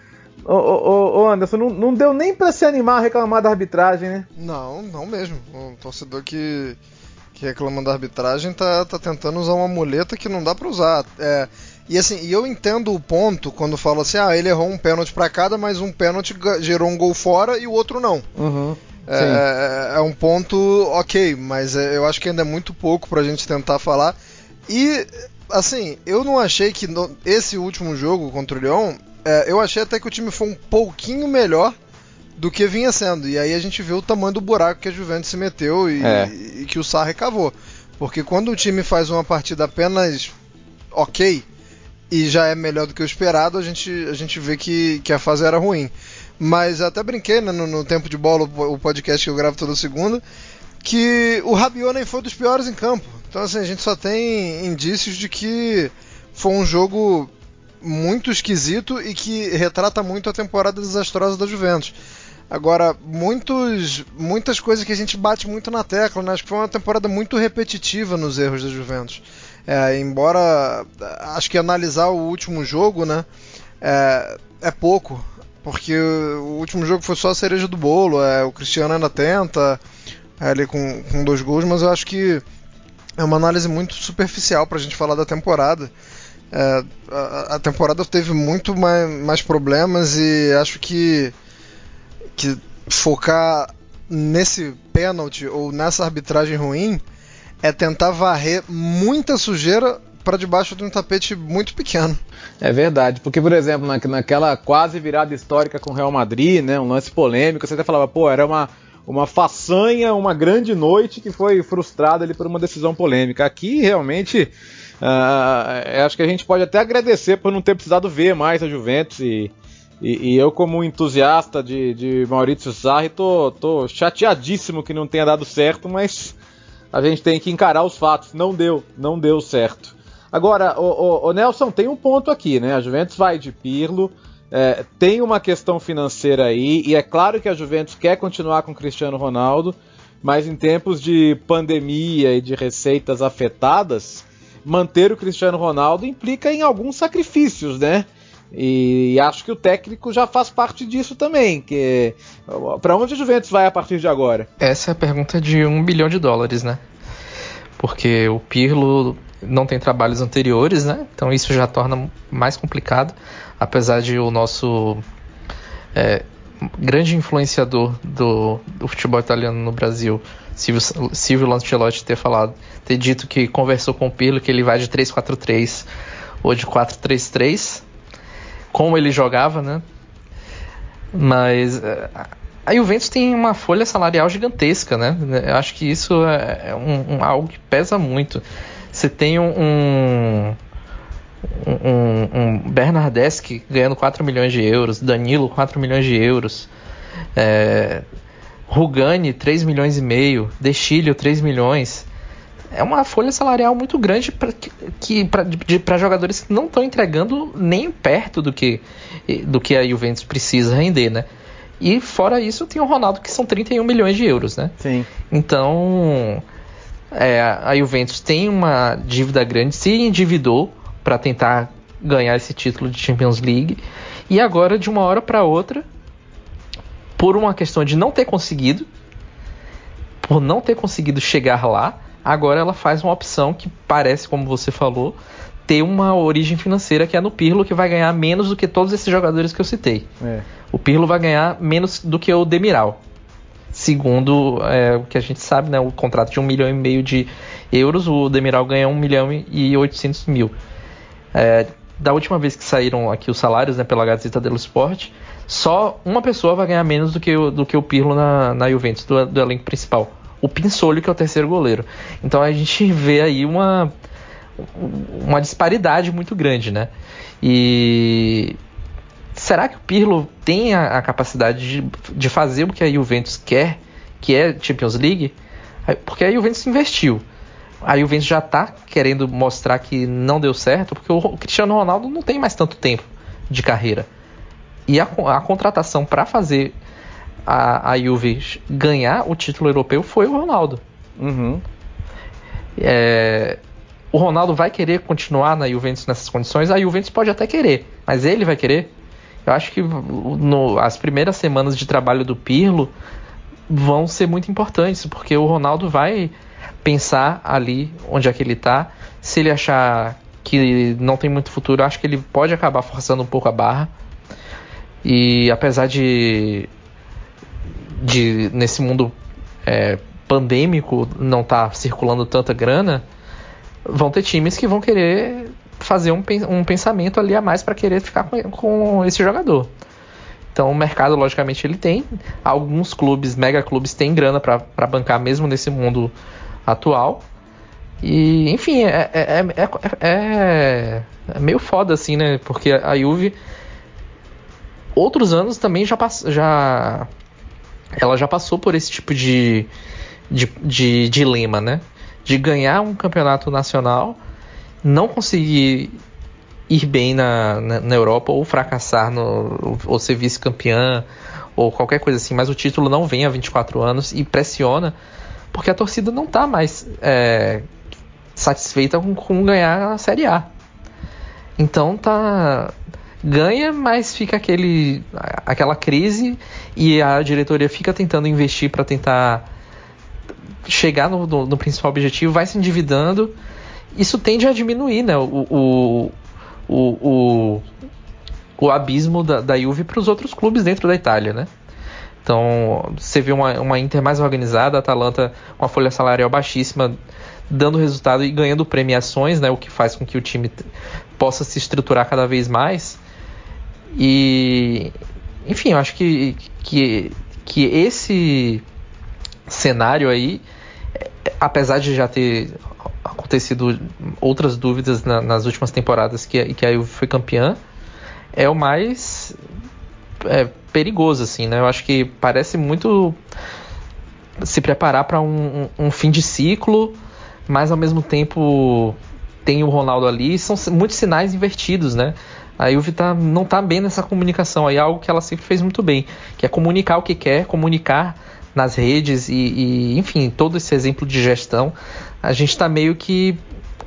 Ô, ô, ô Anderson, não, não, deu nem para se animar a reclamar da arbitragem, né? Não, não mesmo. O torcedor que, que reclama da arbitragem tá, tá tentando usar uma muleta que não dá para usar. É, e assim, eu entendo o ponto quando fala assim: ah, ele errou um pênalti para cada, mas um pênalti gerou um gol fora e o outro não. Uhum. É, é, um ponto ok, mas é, eu acho que ainda é muito pouco pra gente tentar falar. E, assim, eu não achei que no, esse último jogo contra o Lyon É, eu achei até que o time foi um pouquinho melhor do que vinha sendo. E aí a gente vê o tamanho do buraco que a Juventus se meteu e, é. e que o Sarri cavou. Porque quando o time faz uma partida apenas ok e já é melhor do que o esperado, a gente, a gente vê que, que a fase era ruim. Mas até brinquei né, no, no, Tempo de Bola, o podcast que eu gravo toda segunda, que o Rabiot nem foi dos piores em campo. Então assim, a gente só tem indícios de que foi um jogo muito esquisito e que retrata muito a temporada desastrosa da Juventus. Agora, muitos, muitas coisas que a gente bate muito na tecla, né? Acho que foi uma temporada muito repetitiva nos erros da Juventus. É, embora acho que analisar o último jogo, né, é, é pouco, porque o último jogo foi só a cereja do bolo. É, o Cristiano ainda tenta é, ali com, com dois gols, mas eu acho que é uma análise muito superficial para a gente falar da temporada. É, a, a, temporada teve muito mais, mais problemas e acho que que focar nesse pênalti ou nessa arbitragem ruim é tentar varrer muita sujeira para debaixo de um tapete muito pequeno. É verdade, porque por exemplo, na, naquela quase virada histórica com o Real Madrid, né, um lance polêmico, você até falava, pô, era uma uma façanha, uma grande noite que foi frustrada ali por uma decisão polêmica. Aqui realmente uh, acho que a gente pode até agradecer por não ter precisado ver mais a Juventus e, e, e, eu, como entusiasta de, de Maurício Sarri, tô, tô chateadíssimo que não tenha dado certo, mas a gente tem que encarar os fatos. Não deu, não deu certo. Agora, o, o, o Nelson tem um ponto aqui, né? A Juventus vai de Pirlo, é, tem uma questão financeira aí, e é claro que a Juventus quer continuar com Cristiano Ronaldo, mas em tempos de pandemia e de receitas afetadas, manter o Cristiano Ronaldo implica em alguns sacrifícios, né? E acho que o técnico já faz parte disso também. Que para onde a Juventus vai a partir de agora? Essa é a pergunta de um bilhão de dólares, né? Porque o Pirlo não tem trabalhos anteriores, né? Então isso já torna mais complicado, apesar de o nosso é, grande influenciador do, do, futebol italiano no Brasil, Silvio, Silvio Lancelotti, ter falado, ter dito que conversou com o Pirlo que ele vai de 3-4-3 ou de 4-3-3 como ele jogava, né? Mas é, a Juventus tem uma folha salarial gigantesca, né? Eu acho que isso é, é um, um, algo que pesa muito. Você tem um, um, um Bernardeschi ganhando 4 milhões de euros, Danilo 4 milhões de euros, é, Rugani 3 milhões e meio, Dechilho 3 milhões é uma folha salarial muito grande para que, para jogadores que não estão entregando nem perto do que, do que a Juventus precisa render, né? E fora isso, tem o Ronaldo que são 31 milhões de euros, né? Sim. Então, é, a Juventus tem uma dívida grande, se endividou para tentar ganhar esse título de Champions League e agora de uma hora para outra, por uma questão de não ter conseguido, por não ter conseguido chegar lá, Agora ela faz uma opção que parece, como você falou, ter uma origem financeira que é no Pirlo, que vai ganhar menos do que todos esses jogadores que eu citei. É. O Pirlo vai ganhar menos do que o Demiral. Segundo é, o que a gente sabe, né, o contrato de 1 milhão e meio de euros, o Demiral ganha 1 milhão e 800 mil. É, da última vez que saíram aqui os salários né, pela Gazeta dello Sport, só uma pessoa vai ganhar menos do que o, do que o Pirlo na, na Juventus, do, do elenco principal o Pinsolho, que é o terceiro goleiro. Então a gente vê aí uma, uma disparidade muito grande, né? E será que o Pirlo tem a, a capacidade de, de, fazer o que a Juventus quer, que é Champions League? Porque a Juventus investiu. A Juventus já está querendo mostrar que não deu certo, porque o Cristiano Ronaldo não tem mais tanto tempo de carreira. E a, a contratação para fazer a, a Juve ganhar o título europeu foi o Ronaldo. Uhum. É, o Ronaldo vai querer continuar na Juventus nessas condições? A Juventus pode até querer, mas ele vai querer? Eu acho que no, as primeiras semanas de trabalho do Pirlo vão ser muito importantes, porque o Ronaldo vai pensar ali onde é que ele está. Se ele achar que não tem muito futuro, acho que ele pode acabar forçando um pouco a barra. E apesar de de nesse mundo é, pandêmico não tá circulando tanta grana, vão ter times que vão querer fazer um, um pensamento ali a mais para querer ficar com, com esse jogador. Então o mercado, logicamente, ele tem. Alguns clubes, mega clubes, têm grana para bancar mesmo nesse mundo atual. E, enfim, é, é, é, é, meio foda assim, né? Porque a Juve, outros anos também já, já ela já passou por esse tipo de, de, de dilema, né? De ganhar um campeonato nacional, não conseguir ir bem na, na, na Europa ou fracassar no, ou ser vice-campeã ou qualquer coisa assim, mas o título não vem há 24 anos e pressiona porque a torcida não está mais é, satisfeita com, com, ganhar a Série A. Então tá ganha, mas fica aquele aquela crise e a diretoria fica tentando investir para tentar chegar no, no, no, principal objetivo, vai se endividando. Isso tende a diminuir né, o, o, o, o, abismo da, da Juve para os outros clubes dentro da Itália, né? Então, você vê uma, uma Inter mais organizada, a Atalanta com a folha salarial baixíssima, dando resultado e ganhando premiações, né, o que faz com que o time possa se estruturar cada vez mais. E, enfim, eu acho que, que, que esse cenário aí, apesar de já ter acontecido outras dúvidas na, nas últimas temporadas que, que a Juve foi campeã, é o mais é, perigoso, assim, né? Eu acho que parece muito se preparar para um, um, um, fim de ciclo, mas ao mesmo tempo tem o Ronaldo ali, são muitos sinais invertidos, né? A Juve tá, não está bem nessa comunicação, aí é algo que ela sempre fez muito bem, que é comunicar o que quer, comunicar nas redes e, e enfim, todo esse exemplo de gestão, a gente está meio que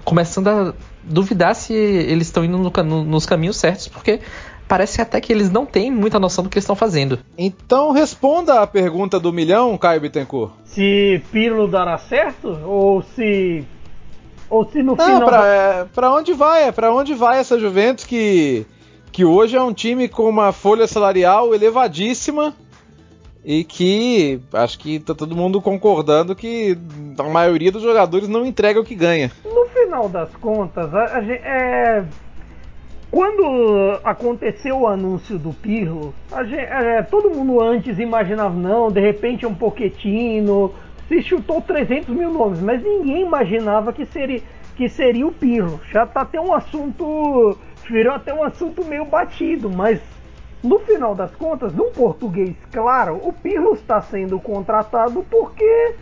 começando a duvidar se eles estão indo no, no, nos caminhos certos, porque parece até que eles não têm muita noção do que eles estão fazendo. Então responda a pergunta do milhão, Caio Bittencourt. Se Pirlo dará certo ou se ou se no não, final pra, é, pra onde vai? É pra onde vai essa Juventus que que hoje é um time com uma folha salarial elevadíssima e que acho que tá todo mundo concordando que a maioria dos jogadores não entrega o que ganha. No final das contas, a, a, é, quando aconteceu o anúncio do Pirlo, é, todo mundo antes imaginava, não, de repente é um Poquetino, se chutou 300 mil nomes, mas ninguém imaginava que seria, que seria o Pirlo. Já tá até um assunto, virou até um assunto meio batido, mas no final das contas, num português claro, o Pirlo está sendo contratado porque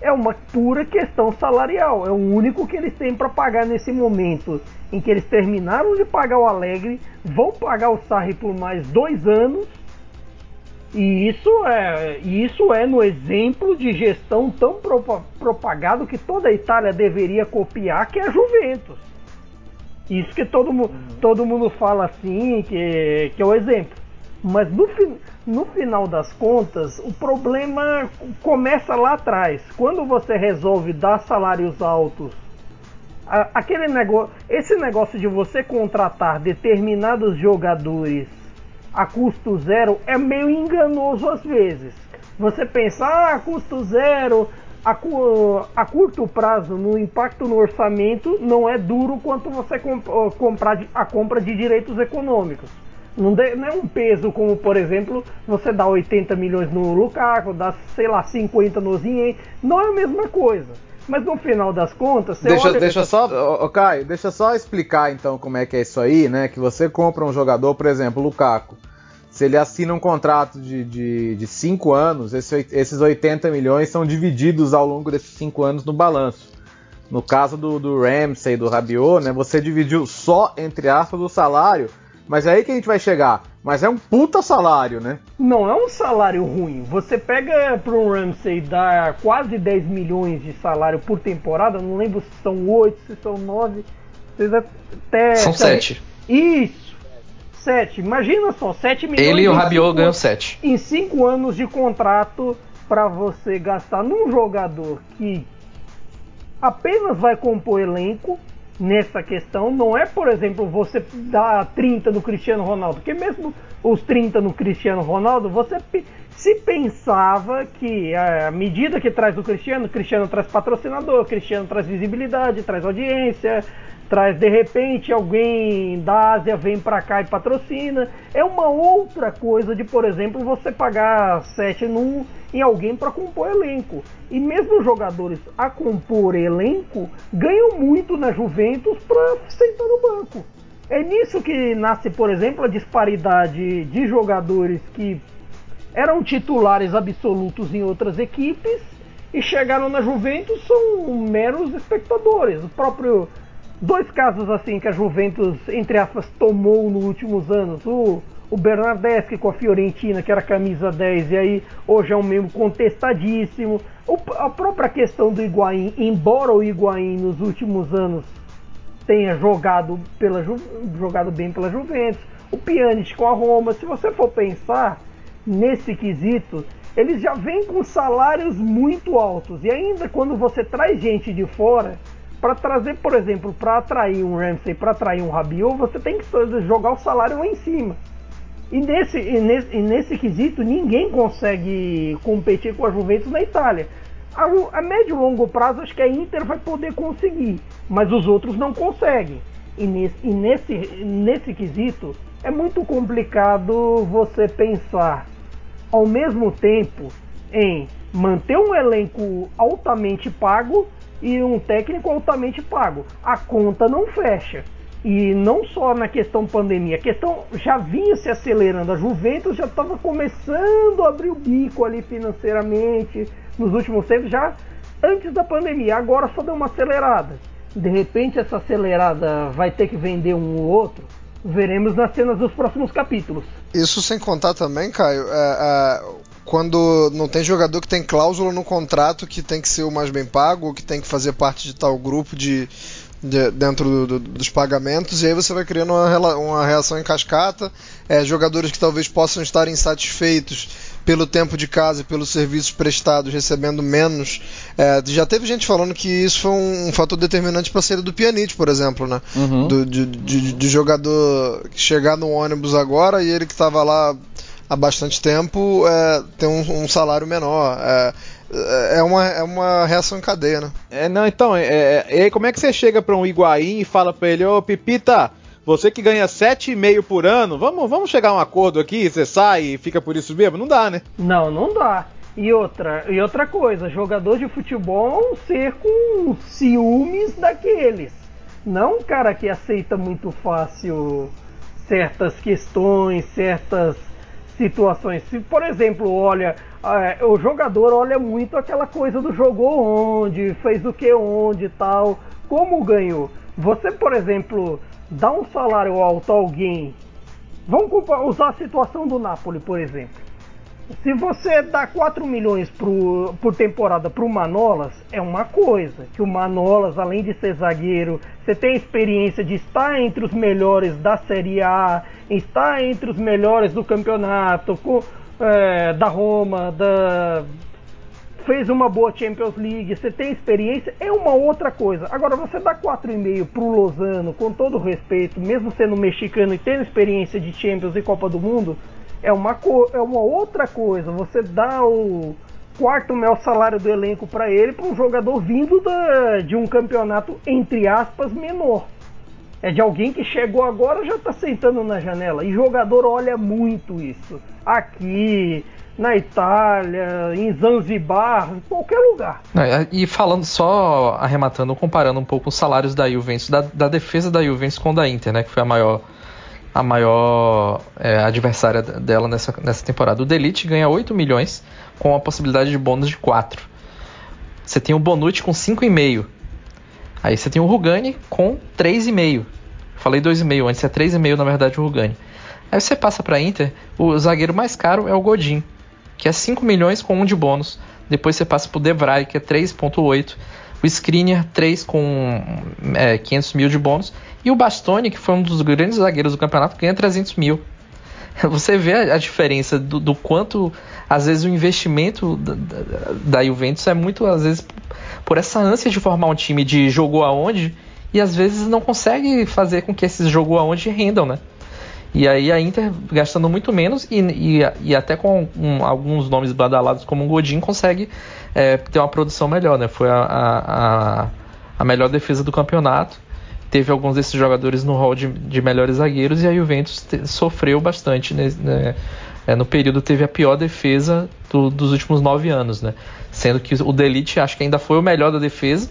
é uma pura questão salarial. É o único que eles têm para pagar nesse momento em que eles terminaram de pagar o Alegre, vão pagar o Sarri por mais dois anos. E isso é, isso é no exemplo de gestão tão propagado que toda a Itália deveria copiar, que é a Juventus. Isso que todo, uhum. todo mundo fala assim, que, que é o exemplo. Mas no, no final das contas, o problema começa lá atrás. Quando você resolve dar salários altos, a, aquele negócio, esse negócio de você contratar determinados jogadores a custo zero é meio enganoso às vezes. Você pensa, ah, a custo zero, a, a, curto prazo, no impacto no orçamento, não é duro quanto você comp comprar a compra de direitos econômicos. Não, de, não, é um peso como, por exemplo, você dá 80 milhões no Lukaku, dá, sei lá, 50 no Zinhen. Não é a mesma coisa. Mas no final das contas, você deixa, olha... deixa só, oh, Caio, deixa só explicar então como é que é isso aí, né? Que você compra um jogador, por exemplo, Lukaku. Se ele assina um contrato de 5 anos, esse, esses 80 milhões são divididos ao longo desses 5 anos no balanço. No caso do, do Ramsey, do Rabiot, né, você dividiu só, entre aspas, o salário, mas é aí que a gente vai chegar. Mas é um puta salário, né? Não é um salário ruim. Você pega para um Ramsey dar quase 10 milhões de salário por temporada, não lembro se são 8, se são 9. Até, são 7. Isso. 7. Imagina só, 7 milhões. Ele e o Rabiot ganham 7. Em 5 anos de contrato para você gastar num jogador que apenas vai compor elenco nessa questão. Não é, por exemplo, você dar 30 no Cristiano Ronaldo, porque mesmo os 30 no Cristiano Ronaldo, você se pensava que a medida que traz o Cristiano, Cristiano traz patrocinador, Cristiano traz visibilidade, traz audiência, traz de repente alguém da Ásia vem para cá e patrocina. É uma outra coisa de, por exemplo, você pagar 7 num, em alguém para compor elenco. E mesmo jogadores a compor elenco ganham muito na Juventus para sentar no banco. É nisso que nasce, por exemplo, a disparidade de jogadores que eram titulares absolutos em outras equipes e chegaram na Juventus são meros espectadores. O próprio dois casos assim que a Juventus, entre aspas, tomou nos últimos anos. O, o Bernardeschi com a Fiorentina, que era camisa 10, e aí hoje é um membro contestadíssimo. O, a própria questão do Higuaín, embora o Higuaín nos últimos anos tenha jogado, pela, jogado bem pela Juventus, o Pjanic com a Roma, se você for pensar nesse quesito, eles já vêm com salários muito altos. E ainda quando você traz gente de fora, para trazer, por exemplo, para atrair um Ramsey, para atrair um Rabiot, você tem que jogar o salário lá em cima. E nesse, e nesse, e nesse quesito, ninguém consegue competir com a Juventus na Itália. A, a médio e longo prazo, acho que a Inter vai poder conseguir, mas os outros não conseguem. E nesse, e nesse, nesse quesito, é muito complicado você pensar ao mesmo tempo em manter um elenco altamente pago e um técnico altamente pago. A conta não fecha. E não só na questão pandemia, a questão já vinha se acelerando. A Juventus já estava começando a abrir o bico ali financeiramente nos últimos tempos, já antes da pandemia. Agora só deu uma acelerada. De repente, essa acelerada vai ter que vender um ou outro. Veremos nas cenas dos próximos capítulos. Isso sem contar também, Caio, é, é, quando não tem jogador que tem cláusula no contrato que tem que ser o mais bem pago, ou que tem que fazer parte de tal grupo de, de dentro do, do, dos pagamentos, e aí você vai criando uma, uma reação em cascata. É, jogadores que talvez possam estar insatisfeitos pelo tempo de casa e pelos serviços prestados recebendo menos. É, já teve gente falando que isso foi um, um fator determinante para a saída do Pjanic, por exemplo, né? Uhum. Do, de, de, de, jogador chegar no ônibus agora e ele que estava lá há bastante tempo é, tem um, um salário menor. É, é uma, é uma reação em cadeia, né? É, não, então, é, é, como é que você chega para um Higuaín e fala para ele, ô Pipita, você que ganha 7,5 por ano, vamos, vamos chegar a um acordo aqui, você sai e fica por isso mesmo? Não dá, né? Não, não dá. E outra, e outra coisa, jogador de futebol ser com ciúmes daqueles. Não um cara que aceita muito fácil certas questões, certas situações. Se, por exemplo, olha, é, o jogador olha muito aquela coisa do jogou onde, fez o que onde e tal, como ganhou. Você, por exemplo, dá um salário alto a alguém. Vamos usar a situação do Napoli, por exemplo. Se você dá 4 milhões pro, por temporada para o Manolas, é uma coisa. Que o Manolas, além de ser zagueiro, você tem experiência de estar entre os melhores da Série A, estar entre os melhores do campeonato, com, é, da Roma, da, fez uma boa Champions League, você tem experiência, é uma outra coisa. Agora, você dá 4,5 pro Lozano, com todo respeito, mesmo sendo mexicano e tendo experiência de Champions e Copa do Mundo, é uma, é uma outra coisa. Você dá o quarto maior salário do elenco para ele, para um jogador vindo da, de um campeonato, entre aspas, menor. É de alguém que chegou agora já está sentando na janela. E jogador olha muito isso. Aqui, na Itália, em Zanzibar, em qualquer lugar. É, e falando só, arrematando, comparando um pouco os salários da Juventus, da, da defesa da Juventus com da Inter, né, que foi a maior a maior é, adversária dela nessa, nessa temporada. O Delite ganha 8 milhões com a possibilidade de bônus de 4. Você tem o Bonucci com 5,5. Aí você tem o Rugani com 3,5. Falei 2,5, antes é 3,5 na verdade o Rugani. Aí você passa para Inter, o zagueiro mais caro é o Godin, que é 5 milhões com 1 de bônus. Depois você passa pro Devray, que é 3,8. O Skriniar, 3 com é, 500 mil de bônus. E o Bastoni, que foi um dos grandes zagueiros do campeonato, ganha 300 mil. Você vê a, diferença do, do, quanto, às vezes, o investimento da, da, da, Juventus é muito, às vezes, por essa ânsia de formar um time de jogou aonde e às vezes não consegue fazer com que esses jogou aonde rendam, né? E aí a Inter, gastando muito menos e, e, e até com um, alguns nomes badalados como o Godin, consegue é, ter uma produção melhor, né? Foi a, a, a melhor defesa do campeonato teve alguns desses jogadores no hall de, de melhores zagueiros e a Juventus te, sofreu bastante né, né, é, no período teve a pior defesa do, dos últimos nove anos, né? Sendo que o Delite acho que ainda foi o melhor da defesa,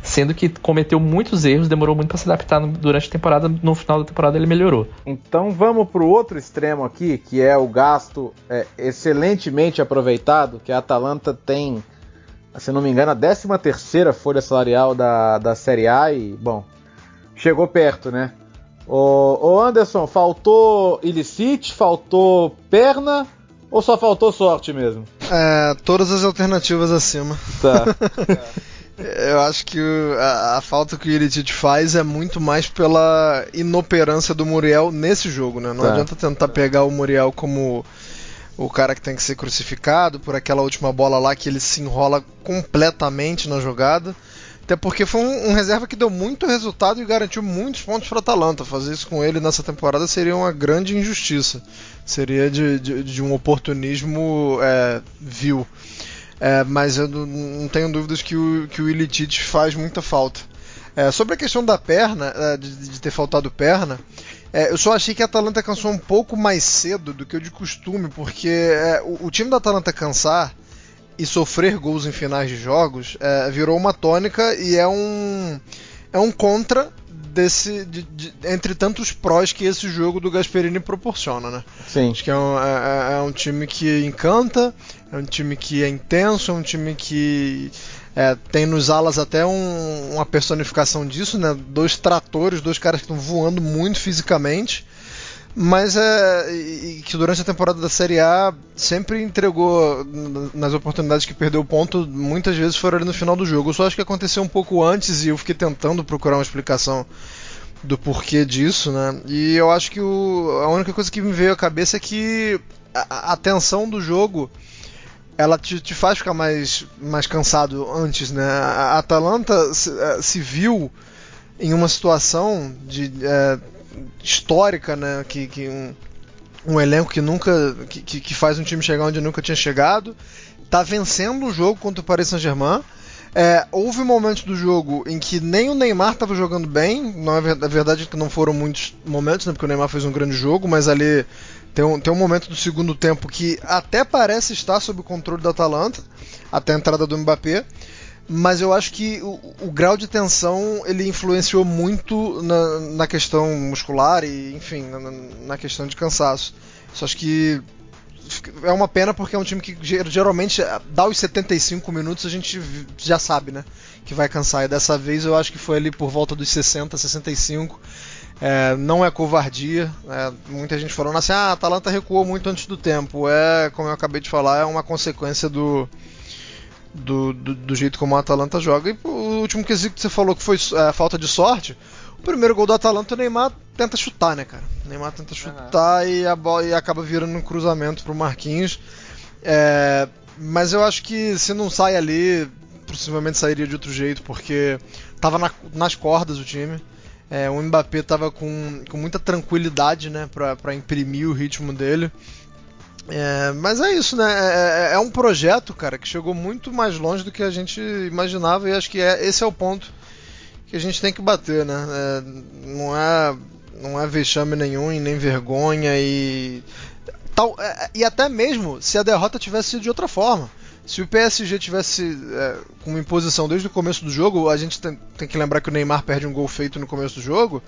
sendo que cometeu muitos erros, demorou muito para se adaptar durante a temporada, no final da temporada ele melhorou. Então vamos para o outro extremo aqui, que é o gasto é, excelentemente aproveitado, que a Atalanta tem, se não me engano, a 13 terceira folha salarial da, da Série A e, bom, chegou perto, né? O, Anderson, faltou ilicite, faltou perna ou só faltou sorte mesmo? É, todas as alternativas acima. Tá. Eu acho que a, a, falta que o Iritite faz é muito mais pela inoperância do Muriel nesse jogo, né? Não tá. adianta tentar pegar o Muriel como o cara que tem que ser crucificado por aquela última bola lá que ele se enrola completamente na jogada. Até porque foi um, um, reserva que deu muito resultado e garantiu muitos pontos para o Atalanta. Fazer isso com ele nessa temporada seria uma grande injustiça. Seria de, de, de um oportunismo é, vil. É, mas eu não tenho dúvidas que o, que o faz muita falta. É, sobre a questão da perna, é, de, de ter faltado perna, é, eu só achei que a Atalanta cansou um pouco mais cedo do que o de costume, porque é, o, o time da Atalanta cansar e sofrer gols em finais de jogos é, virou uma tônica e é um é um contra desse de, de, entre tantos prós que esse jogo do Gasperini proporciona, né? Sim. Acho que é um, é, é, é um time que encanta, é um time que é intenso, é um time que é, tem nos alas até um, uma personificação disso, né? Dois tratores, dois caras que estão voando muito fisicamente mas é e que durante a temporada da Série A sempre entregou nas oportunidades que perdeu o ponto, muitas vezes foram ali no final do jogo. Eu só acho que aconteceu um pouco antes e eu fiquei tentando procurar uma explicação do porquê disso, né? E eu acho que o, a única coisa que me veio à cabeça é que a, a tensão do jogo ela te, te, faz ficar mais, mais cansado antes, né? A Atalanta se, eh, se viu em uma situação de é, histórica, né? Que, que um, um elenco que nunca. Que, que faz um time chegar onde nunca tinha chegado. Tá vencendo o jogo contra o Paris Saint-Germain. É, houve momentos do jogo em que nem o Neymar estava jogando bem. Não é verdade, a verdade é que não foram muitos momentos, né, porque o Neymar fez um grande jogo, mas ali tem um, tem um momento do segundo tempo que até parece estar sob o controle da Atalanta, até a entrada do Mbappé mas eu acho que o, o, grau de tensão ele influenciou muito na, na questão muscular e, enfim, na, na, questão de cansaço. Só acho que é uma pena porque é um time que geralmente dá os 75 minutos a gente já sabe, né? Que vai cansar. E dessa vez eu acho que foi ali por volta dos 60, 65. É, não é covardia. É, muita gente falando assim: ah, a Atalanta recuou muito antes do tempo. É, como eu acabei de falar, é uma consequência do do, do, do, jeito como a Atalanta joga. E o último quesito que você falou que foi a é, falta de sorte. O primeiro gol do Atalanta, o Neymar tenta chutar, né, cara? O Neymar tenta chutar uhum. e, a bola, e acaba virando um cruzamento pro Marquinhos. É, mas eu acho que se não sai ali, possivelmente sairia de outro jeito, porque tava na, nas cordas o time. É, o Mbappé tava com, com muita tranquilidade, né, para imprimir o ritmo dele. É, mas é isso, né? É, é, é, um projeto, cara, que chegou muito mais longe do que a gente imaginava e acho que é, esse é o ponto que a gente tem que bater, né? É, não é não é vexame nenhum e nem vergonha e tal é, e até mesmo se a derrota tivesse sido de outra forma. Se o PSG tivesse é, com uma imposição desde o começo do jogo, a gente tem, tem, que lembrar que o Neymar perde um gol feito no começo do jogo.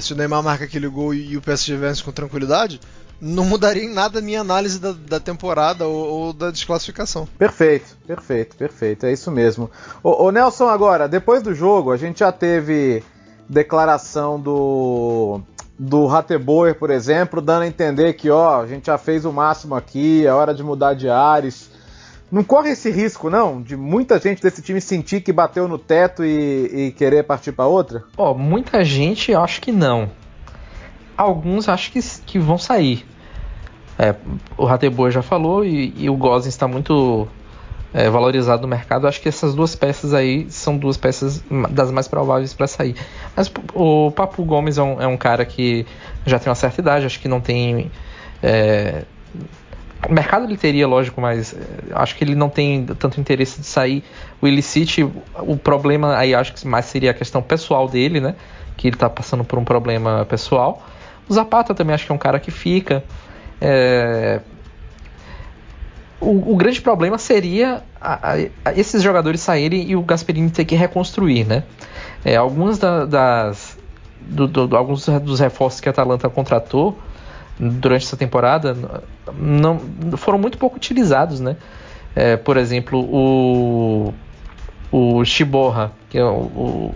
se o Neymar marca aquele gol e, e o PSG vence com tranquilidade, não mudaria em nada a minha análise da, da temporada ou, ou, da desclassificação. Perfeito, perfeito, perfeito. É isso mesmo. Ô, ô, Nelson, agora, depois do jogo, a gente já teve declaração do. Do Rateboer, por exemplo, dando a entender que ó, a gente já fez o máximo aqui, é hora de mudar de ares. Não corre esse risco, não, de muita gente desse time sentir que bateu no teto e, e querer partir para outra? Ó, muita gente acho que não. Alguns acho que, que vão sair. É, o Rateboa já falou e, e o Gozin está muito é, valorizado no mercado. Acho que essas duas peças aí são duas peças das mais prováveis para sair. Mas o Papu Gomes é um, é um, cara que já tem uma certa idade, acho que não tem. É, o mercado ele teria, lógico, mas é, acho que ele não tem tanto interesse de sair. O Illicite, o problema aí acho que mais seria a questão pessoal dele, né? que ele está passando por um problema pessoal. O Zapata também acho que é um cara que fica. É... O, o, grande problema seria a, a, esses jogadores saírem e o Gasperini ter que reconstruir, né? É, algumas da, das do, do, alguns dos reforços que a Atalanta contratou durante essa temporada não foram muito pouco utilizados, né? É, por exemplo, o o Shiborra, que é o, o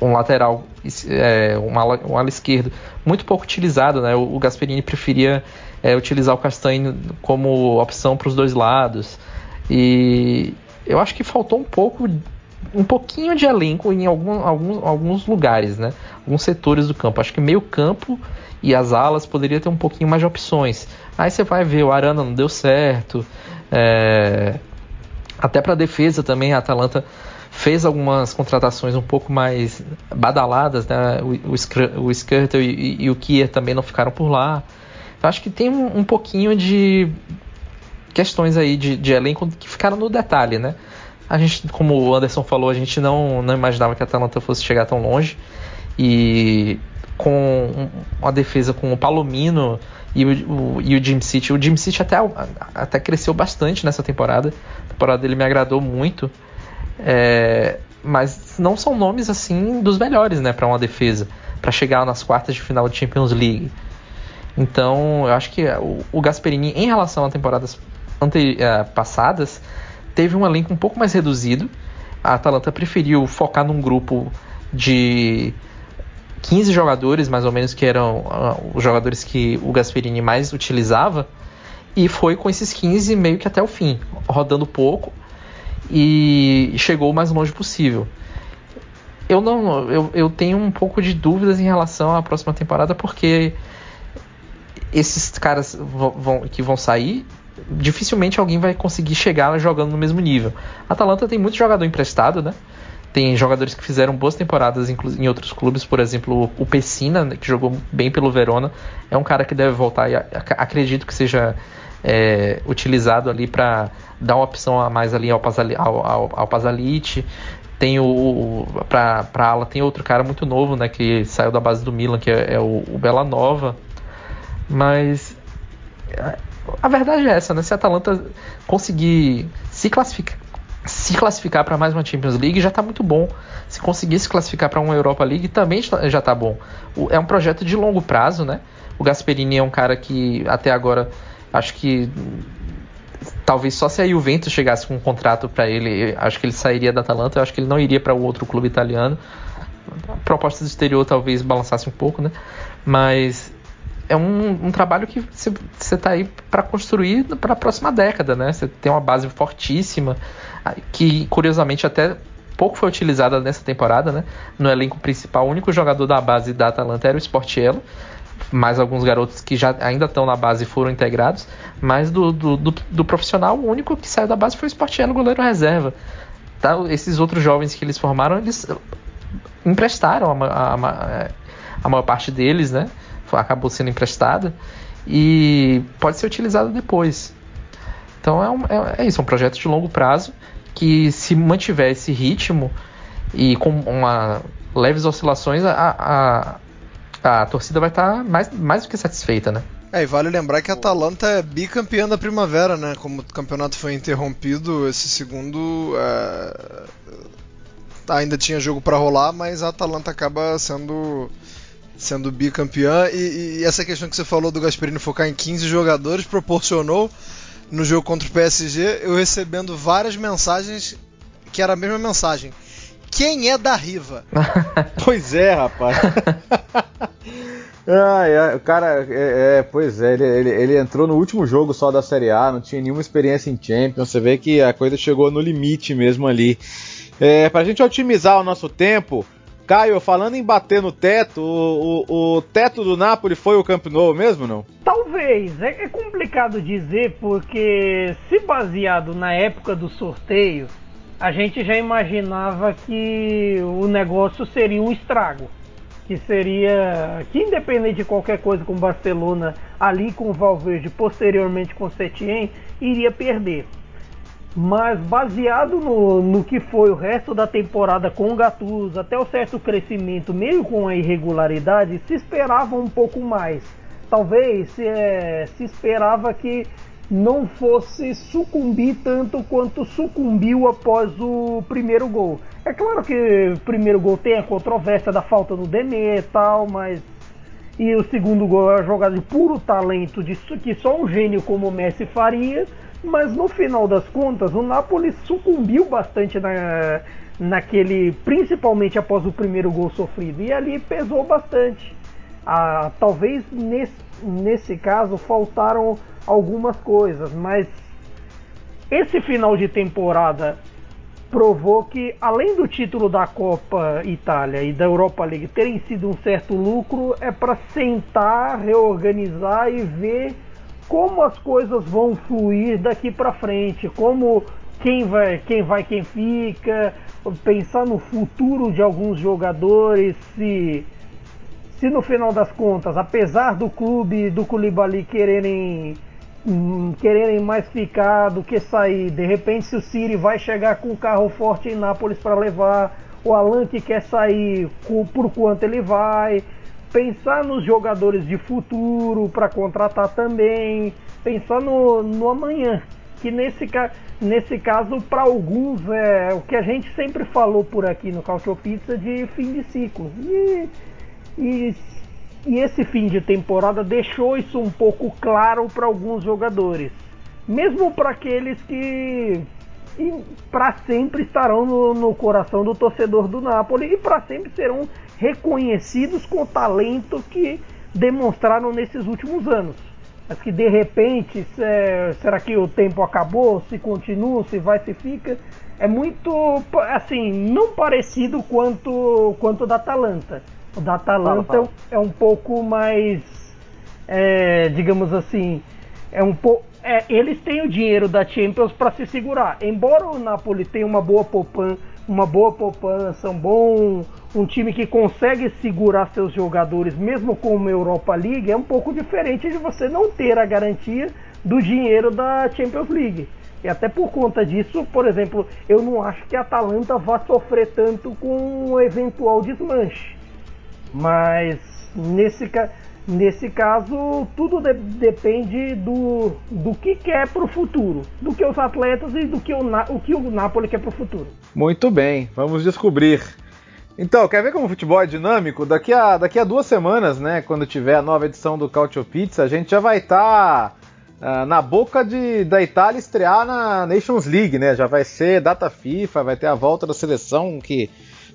um lateral, é, um, ala, um ala esquerdo, muito pouco utilizado, né? O, o Gasperini preferia é, utilizar o Castanho como opção para os dois lados. E eu acho que faltou um pouco, um pouquinho de elenco em algum, alguns, alguns lugares, né? Alguns setores do campo. Acho que meio campo e as alas poderia ter um pouquinho mais de opções. Aí você vai ver, o Arana não deu certo. É... Até para defesa também, a Atalanta fez algumas contratações um pouco mais badaladas, né? O, o, o Skirtle e, e, o Kier também não ficaram por lá. Eu acho que tem um, um pouquinho de questões aí de, de, elenco que ficaram no detalhe, né? A gente, como o Anderson falou, a gente não, não imaginava que a Atalanta fosse chegar tão longe. E com uma defesa com o Palomino e o, o, e o Jim City. O Jim City até, até cresceu bastante nessa temporada. A temporada dele me agradou muito. É, mas não são nomes assim dos melhores, né, para uma defesa, para chegar nas quartas de final de Champions League. Então, eu acho que o, o Gasperini, em relação a temporadas ante, uh, passadas, teve um elenco um pouco mais reduzido. A Atalanta preferiu focar num grupo de 15 jogadores, mais ou menos, que eram uh, os jogadores que o Gasperini mais utilizava, e foi com esses 15 meio que até o fim, rodando pouco e chegou o mais longe possível. Eu não, eu, eu tenho um pouco de dúvidas em relação à próxima temporada porque esses caras vão, que vão sair, dificilmente alguém vai conseguir chegar jogando no mesmo nível. A Atalanta tem muito jogador emprestado, né? Tem jogadores que fizeram boas temporadas em outros clubes, por exemplo, o Pessina, né, que jogou bem pelo Verona, é um cara que deve voltar e acredito que seja é, utilizado ali para dar uma opção a mais ali ao, ao, ao, ao Pasalite. Tem o. Pra, pra ala tem outro cara muito novo, né? Que saiu da base do Milan, que é, é o, o Bela Nova. Mas. A verdade é essa, né? Se a Atalanta conseguir se classificar, se classificar para mais uma Champions League já está muito bom. Se conseguir se classificar para uma Europa League também já está bom. é um projeto de longo prazo, né? O Gasperini é um cara que até agora acho que talvez só se a Juventus chegasse com um contrato para ele, acho que ele sairia da Atalanta, eu acho que ele não iria para outro clube italiano. A proposta do exterior talvez balançasse um pouco, né? Mas é um, um trabalho que você está aí para construir para a próxima década, né? Você tem uma base fortíssima, que curiosamente até pouco foi utilizada nessa temporada, né? No elenco principal, o único jogador da base da Atalanta era o Sportiello mais alguns garotos que já ainda estão na base foram integrados, mas do, do, do, do profissional, o único que saiu da base foi o Sportiello, goleiro reserva. Tá? Esses outros jovens que eles formaram, eles emprestaram a, a, a, a maior parte deles, né? Acabou sendo emprestada e pode ser utilizado depois. Então é, um, é, é isso, é um projeto de longo prazo que se mantiver esse ritmo e com uma leves oscilações, a, a, a torcida vai estar tá mais, mais do que satisfeita, né? É, e vale lembrar que a Atalanta é bicampeã da primavera, né? Como o campeonato foi interrompido, esse segundo é... ainda tinha jogo para rolar, mas a Atalanta acaba sendo sendo bicampeã. E, e, essa questão que você falou do Gasperini focar em 15 jogadores proporcionou no jogo contra o PSG eu recebendo várias mensagens que era a mesma mensagem. Quem é da Riva? pois é, rapaz. Ah, é, o cara, é, é, pois é, ele, ele, ele, entrou no último jogo só da Série A, não tinha nenhuma experiência em Champions, você vê que a coisa chegou no limite mesmo ali. É, pra gente otimizar o nosso tempo, Caio, falando em bater no teto, o, o, o teto do Napoli foi o Camp Nou mesmo, não? Talvez, é, é complicado dizer porque se baseado na época do sorteio, a gente já imaginava que o negócio seria um estrago que seria que independente de qualquer coisa com o Barcelona ali com o Valverde posteriormente com o Setien iria perder mas baseado no, no que foi o resto da temporada com o Gattuso, até o certo crescimento, meio com a irregularidade, se esperava um pouco mais. Talvez se, é, se esperava que não fosse sucumbir tanto quanto sucumbiu após o primeiro gol. É claro que o primeiro gol tem a controvérsia da falta do Deme e tal, mas. E o segundo gol é uma jogada de puro talento, de que só um gênio como o Messi faria. Mas no final das contas, o Napoli sucumbiu bastante na, naquele. Principalmente após o primeiro gol sofrido. E ali pesou bastante. Ah, talvez nesse, nesse caso faltaram algumas coisas, mas esse final de temporada provou que, além do título da Copa Itália e da Europa League terem sido um certo lucro, é para sentar, reorganizar e ver como as coisas vão fluir daqui para frente, como quem vai, quem vai, quem fica, pensar no futuro de alguns jogadores, se se no final das contas, apesar do clube do Koulibaly quererem Hum, quererem mais ficar do que sair. De repente, se o Siri vai chegar com um carro forte em Nápoles para levar, o Alan que quer sair, por quanto ele vai. Pensar nos jogadores de futuro para contratar também. Pensar no, no amanhã. Que nesse, nesse caso, para alguns, é o que a gente sempre falou por aqui no Cautio Pizza de fim de ciclo. E, e e esse fim de temporada deixou isso um pouco claro para alguns jogadores, mesmo para aqueles que para sempre estarão no, no, coração do torcedor do Napoli e para sempre serão reconhecidos com o talento que demonstraram nesses últimos anos. Mas que de repente, se, será que o tempo acabou? Se continua, se vai, se fica? É muito, assim, não parecido quanto quanto da Atalanta o da Atalanta fala, fala. é um pouco mais, é, digamos assim, é um pouco. É, eles têm o dinheiro da Champions para se segurar. Embora o Napoli tenha uma boa poupança, uma boa poupança, um bom um time que consegue segurar seus jogadores mesmo com uma Europa League, é um pouco diferente de você não ter a garantia do dinheiro da Champions League. E até por conta disso, por exemplo, eu não acho que a Atalanta vá sofrer tanto com um eventual desmanche. Mas nesse, nesse caso, tudo de, depende do, do que quer para o futuro, do que os atletas e do que o, o que o Napoli quer para o futuro. Muito bem, vamos descobrir. Então, quer ver como o futebol é dinâmico? Daqui a, daqui a duas semanas, né, quando tiver a nova edição do Cautio Pizza, a gente já vai estar tá, uh, na boca de, da Itália estrear na Nations League, né? Já vai ser data FIFA, vai ter a volta da seleção que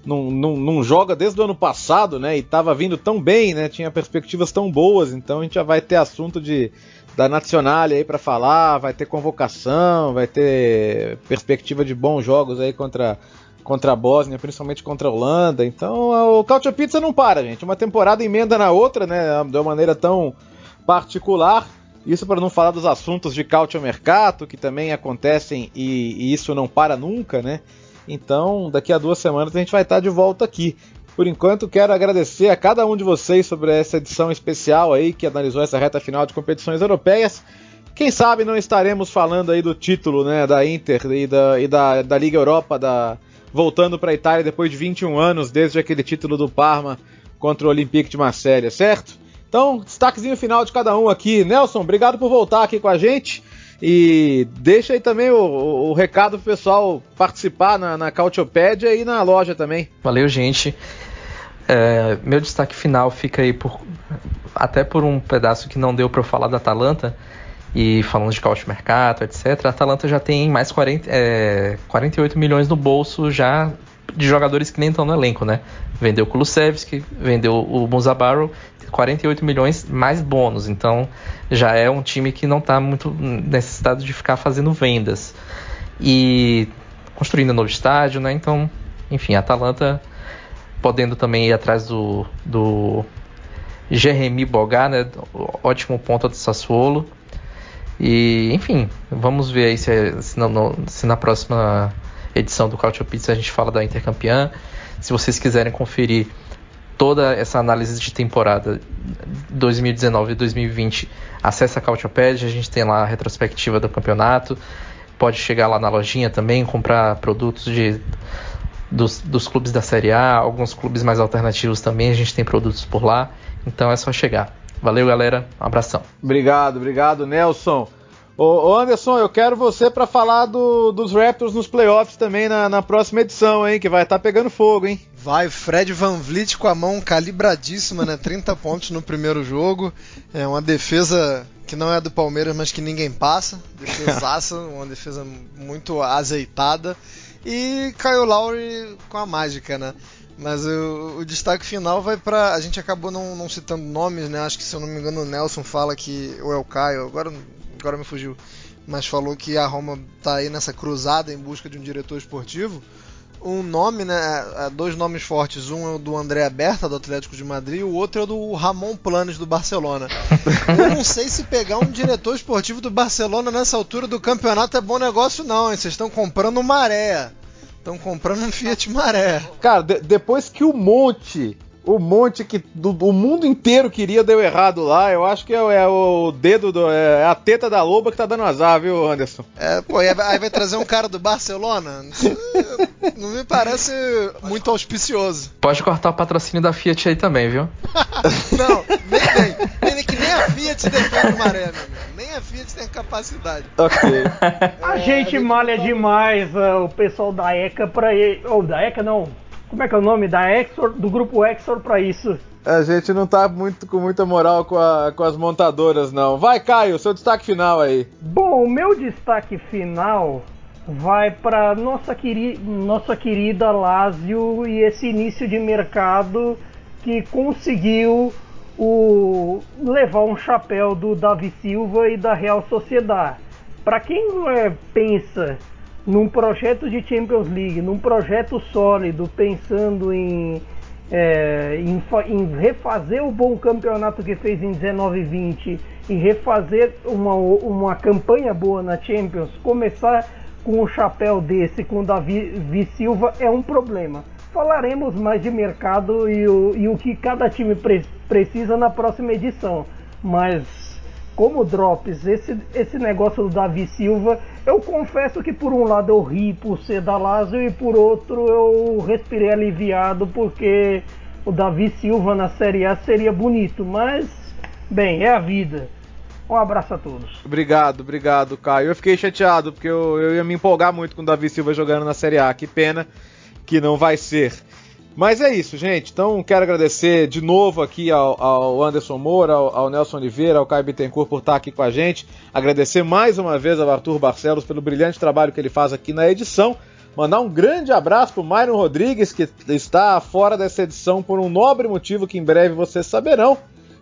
não, não, não, joga desde o ano passado, né? E estava vindo tão bem, né? Tinha perspectivas tão boas, então a gente já vai ter assunto de da Nacional aí para falar, vai ter convocação, vai ter perspectiva de bons jogos aí contra contra a Bósnia, principalmente contra a Holanda. Então o Couch Pizza não para, gente. Uma temporada emenda na outra, né? De uma maneira tão particular. Isso para não falar dos assuntos de Couch Mercato, que também acontecem e, e isso não para nunca, né? Então, daqui a duas semanas a gente vai estar de volta aqui. Por enquanto, quero agradecer a cada um de vocês sobre essa edição especial aí que analisou essa reta final de competições europeias. Quem sabe não estaremos falando aí do título né, da Inter e da, e da, da Liga Europa, da, voltando para a Itália depois de 21 anos, desde aquele título do Parma contra o Olympique de Marselha, certo? Então, destaquezinho final de cada um aqui. Nelson, obrigado por voltar aqui com a gente. E deixa aí também o, o, o recado pro pessoal participar na, na Cautiopédia e na loja também. Valeu, gente. É, meu destaque final fica aí por até por um pedaço que não deu para eu falar da Atalanta e falando de caute mercado, etc. A Atalanta já tem mais 40, é, 48 milhões no bolso já de jogadores que nem estão no elenco, né? Vendeu o Kulusevski, vendeu o Muzabaro 48 milhões mais bônus. Então já é um time que não está muito necessitado de ficar fazendo vendas. E construindo um novo estádio, né? Então, enfim, a Atalanta podendo também ir atrás do, do Jeremy Bogar, né? Ótimo ponto do Sassuolo. E, enfim, vamos ver aí se, se, no, se na próxima edição do Cautio Pizza a gente fala da Intercampeã. Se vocês quiserem conferir toda essa análise de temporada 2019 e 2020, acessa a Cautiopad, a gente tem lá a retrospectiva do campeonato. pode chegar lá na lojinha também, comprar produtos de, dos, dos clubes da Série A, alguns clubes mais alternativos também, a gente tem produtos por lá, então é só chegar. Valeu, galera. Um abração. Obrigado, obrigado, Nelson. Ô, Anderson, eu quero você para falar do, dos Raptors nos playoffs também na, na, próxima edição, hein? Que vai estar tá pegando fogo, hein? Vai, Fred Van Vliet com a mão calibradíssima, né? 30 pontos no primeiro jogo. É uma defesa que não é do Palmeiras, mas que ninguém passa. Defesaça, uma defesa muito azeitada. E Kyle Lowry com a mágica, né? Mas o, o, destaque final vai para A gente acabou não, não, citando nomes, né? Acho que se eu não me engano o Nelson fala que. Ou é o Caio, agora, agora me fugiu. Mas falou que a Roma tá aí nessa cruzada em busca de um diretor esportivo. Um nome, né? É, dois nomes fortes. Um é o do André Berta, do Atlético de Madrid, o outro é o do Ramon Planes, do Barcelona. eu não sei se pegar um diretor esportivo do Barcelona nessa altura do campeonato é bom negócio, não, hein? Vocês estão comprando maré. Estão comprando um Fiat Maré. Cara, de, depois que o monte o monte que do, do, mundo inteiro queria deu errado lá. Eu acho que é, é o dedo, do, é a teta da loba que tá dando azar, viu, Anderson? É, pô, aí vai trazer um cara do Barcelona? Não me parece muito auspicioso. Pode cortar o patrocínio da Fiat aí também, viu? Não, nem nem que nem a Fiat defende o maré, meu amigo. Nem a Fiat tem capacidade. Ok. a gente malha demais uh, o pessoal da ECA pra. Ou da ECA não como é que é o nome da Exor, do grupo Exor para isso? A gente não tá muito com muita moral com, a, com as montadoras, não. Vai, Caio, seu destaque final aí. Bom, o meu destaque final vai para nossa, queri nossa querida Lazio e esse início de mercado que conseguiu o, levar um chapéu do Davi Silva e da Real Sociedade. Para quem é, pensa num projeto de Champions League, num projeto sólido, pensando em, é, em, em, refazer o bom campeonato que fez em 19 e 20 e refazer uma, uma campanha boa na Champions, começar com um chapéu desse, com o Davi Silva, é um problema. Falaremos mais de mercado e o, e o que cada time pre precisa na próxima edição, mas como drops, esse, esse negócio do Davi Silva, eu confesso que por um lado eu ri por ser da Lazio e por outro eu respirei aliviado porque o Davi Silva na Série A seria bonito, mas bem, é a vida. Um abraço a todos. Obrigado, obrigado, Caio. Eu fiquei chateado porque eu, eu ia me empolgar muito com o Davi Silva jogando na Série A. Que pena que não vai ser. Mas é isso, gente. Então quero agradecer de novo aqui ao, ao Anderson Moura, ao, ao, Nelson Oliveira, ao Caio Bittencourt por estar aqui com a gente. Agradecer mais uma vez ao Arthur Barcelos pelo brilhante trabalho que ele faz aqui na edição. Mandar um grande abraço para o Myron Rodrigues, que está fora dessa edição por um nobre motivo que em breve vocês saberão.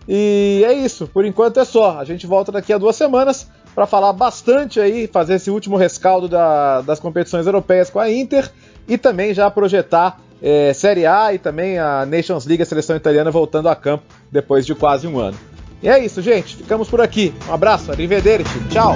E é isso, por enquanto é só. A gente volta daqui a duas semanas para falar bastante aí, fazer esse último rescaldo da, das competições europeias com a Inter e também já projetar é, Série A e também a Nations League, a seleção italiana voltando a campo depois de quase um ano. E é isso, gente. Ficamos por aqui. Um abraço, arrivederci, tchau!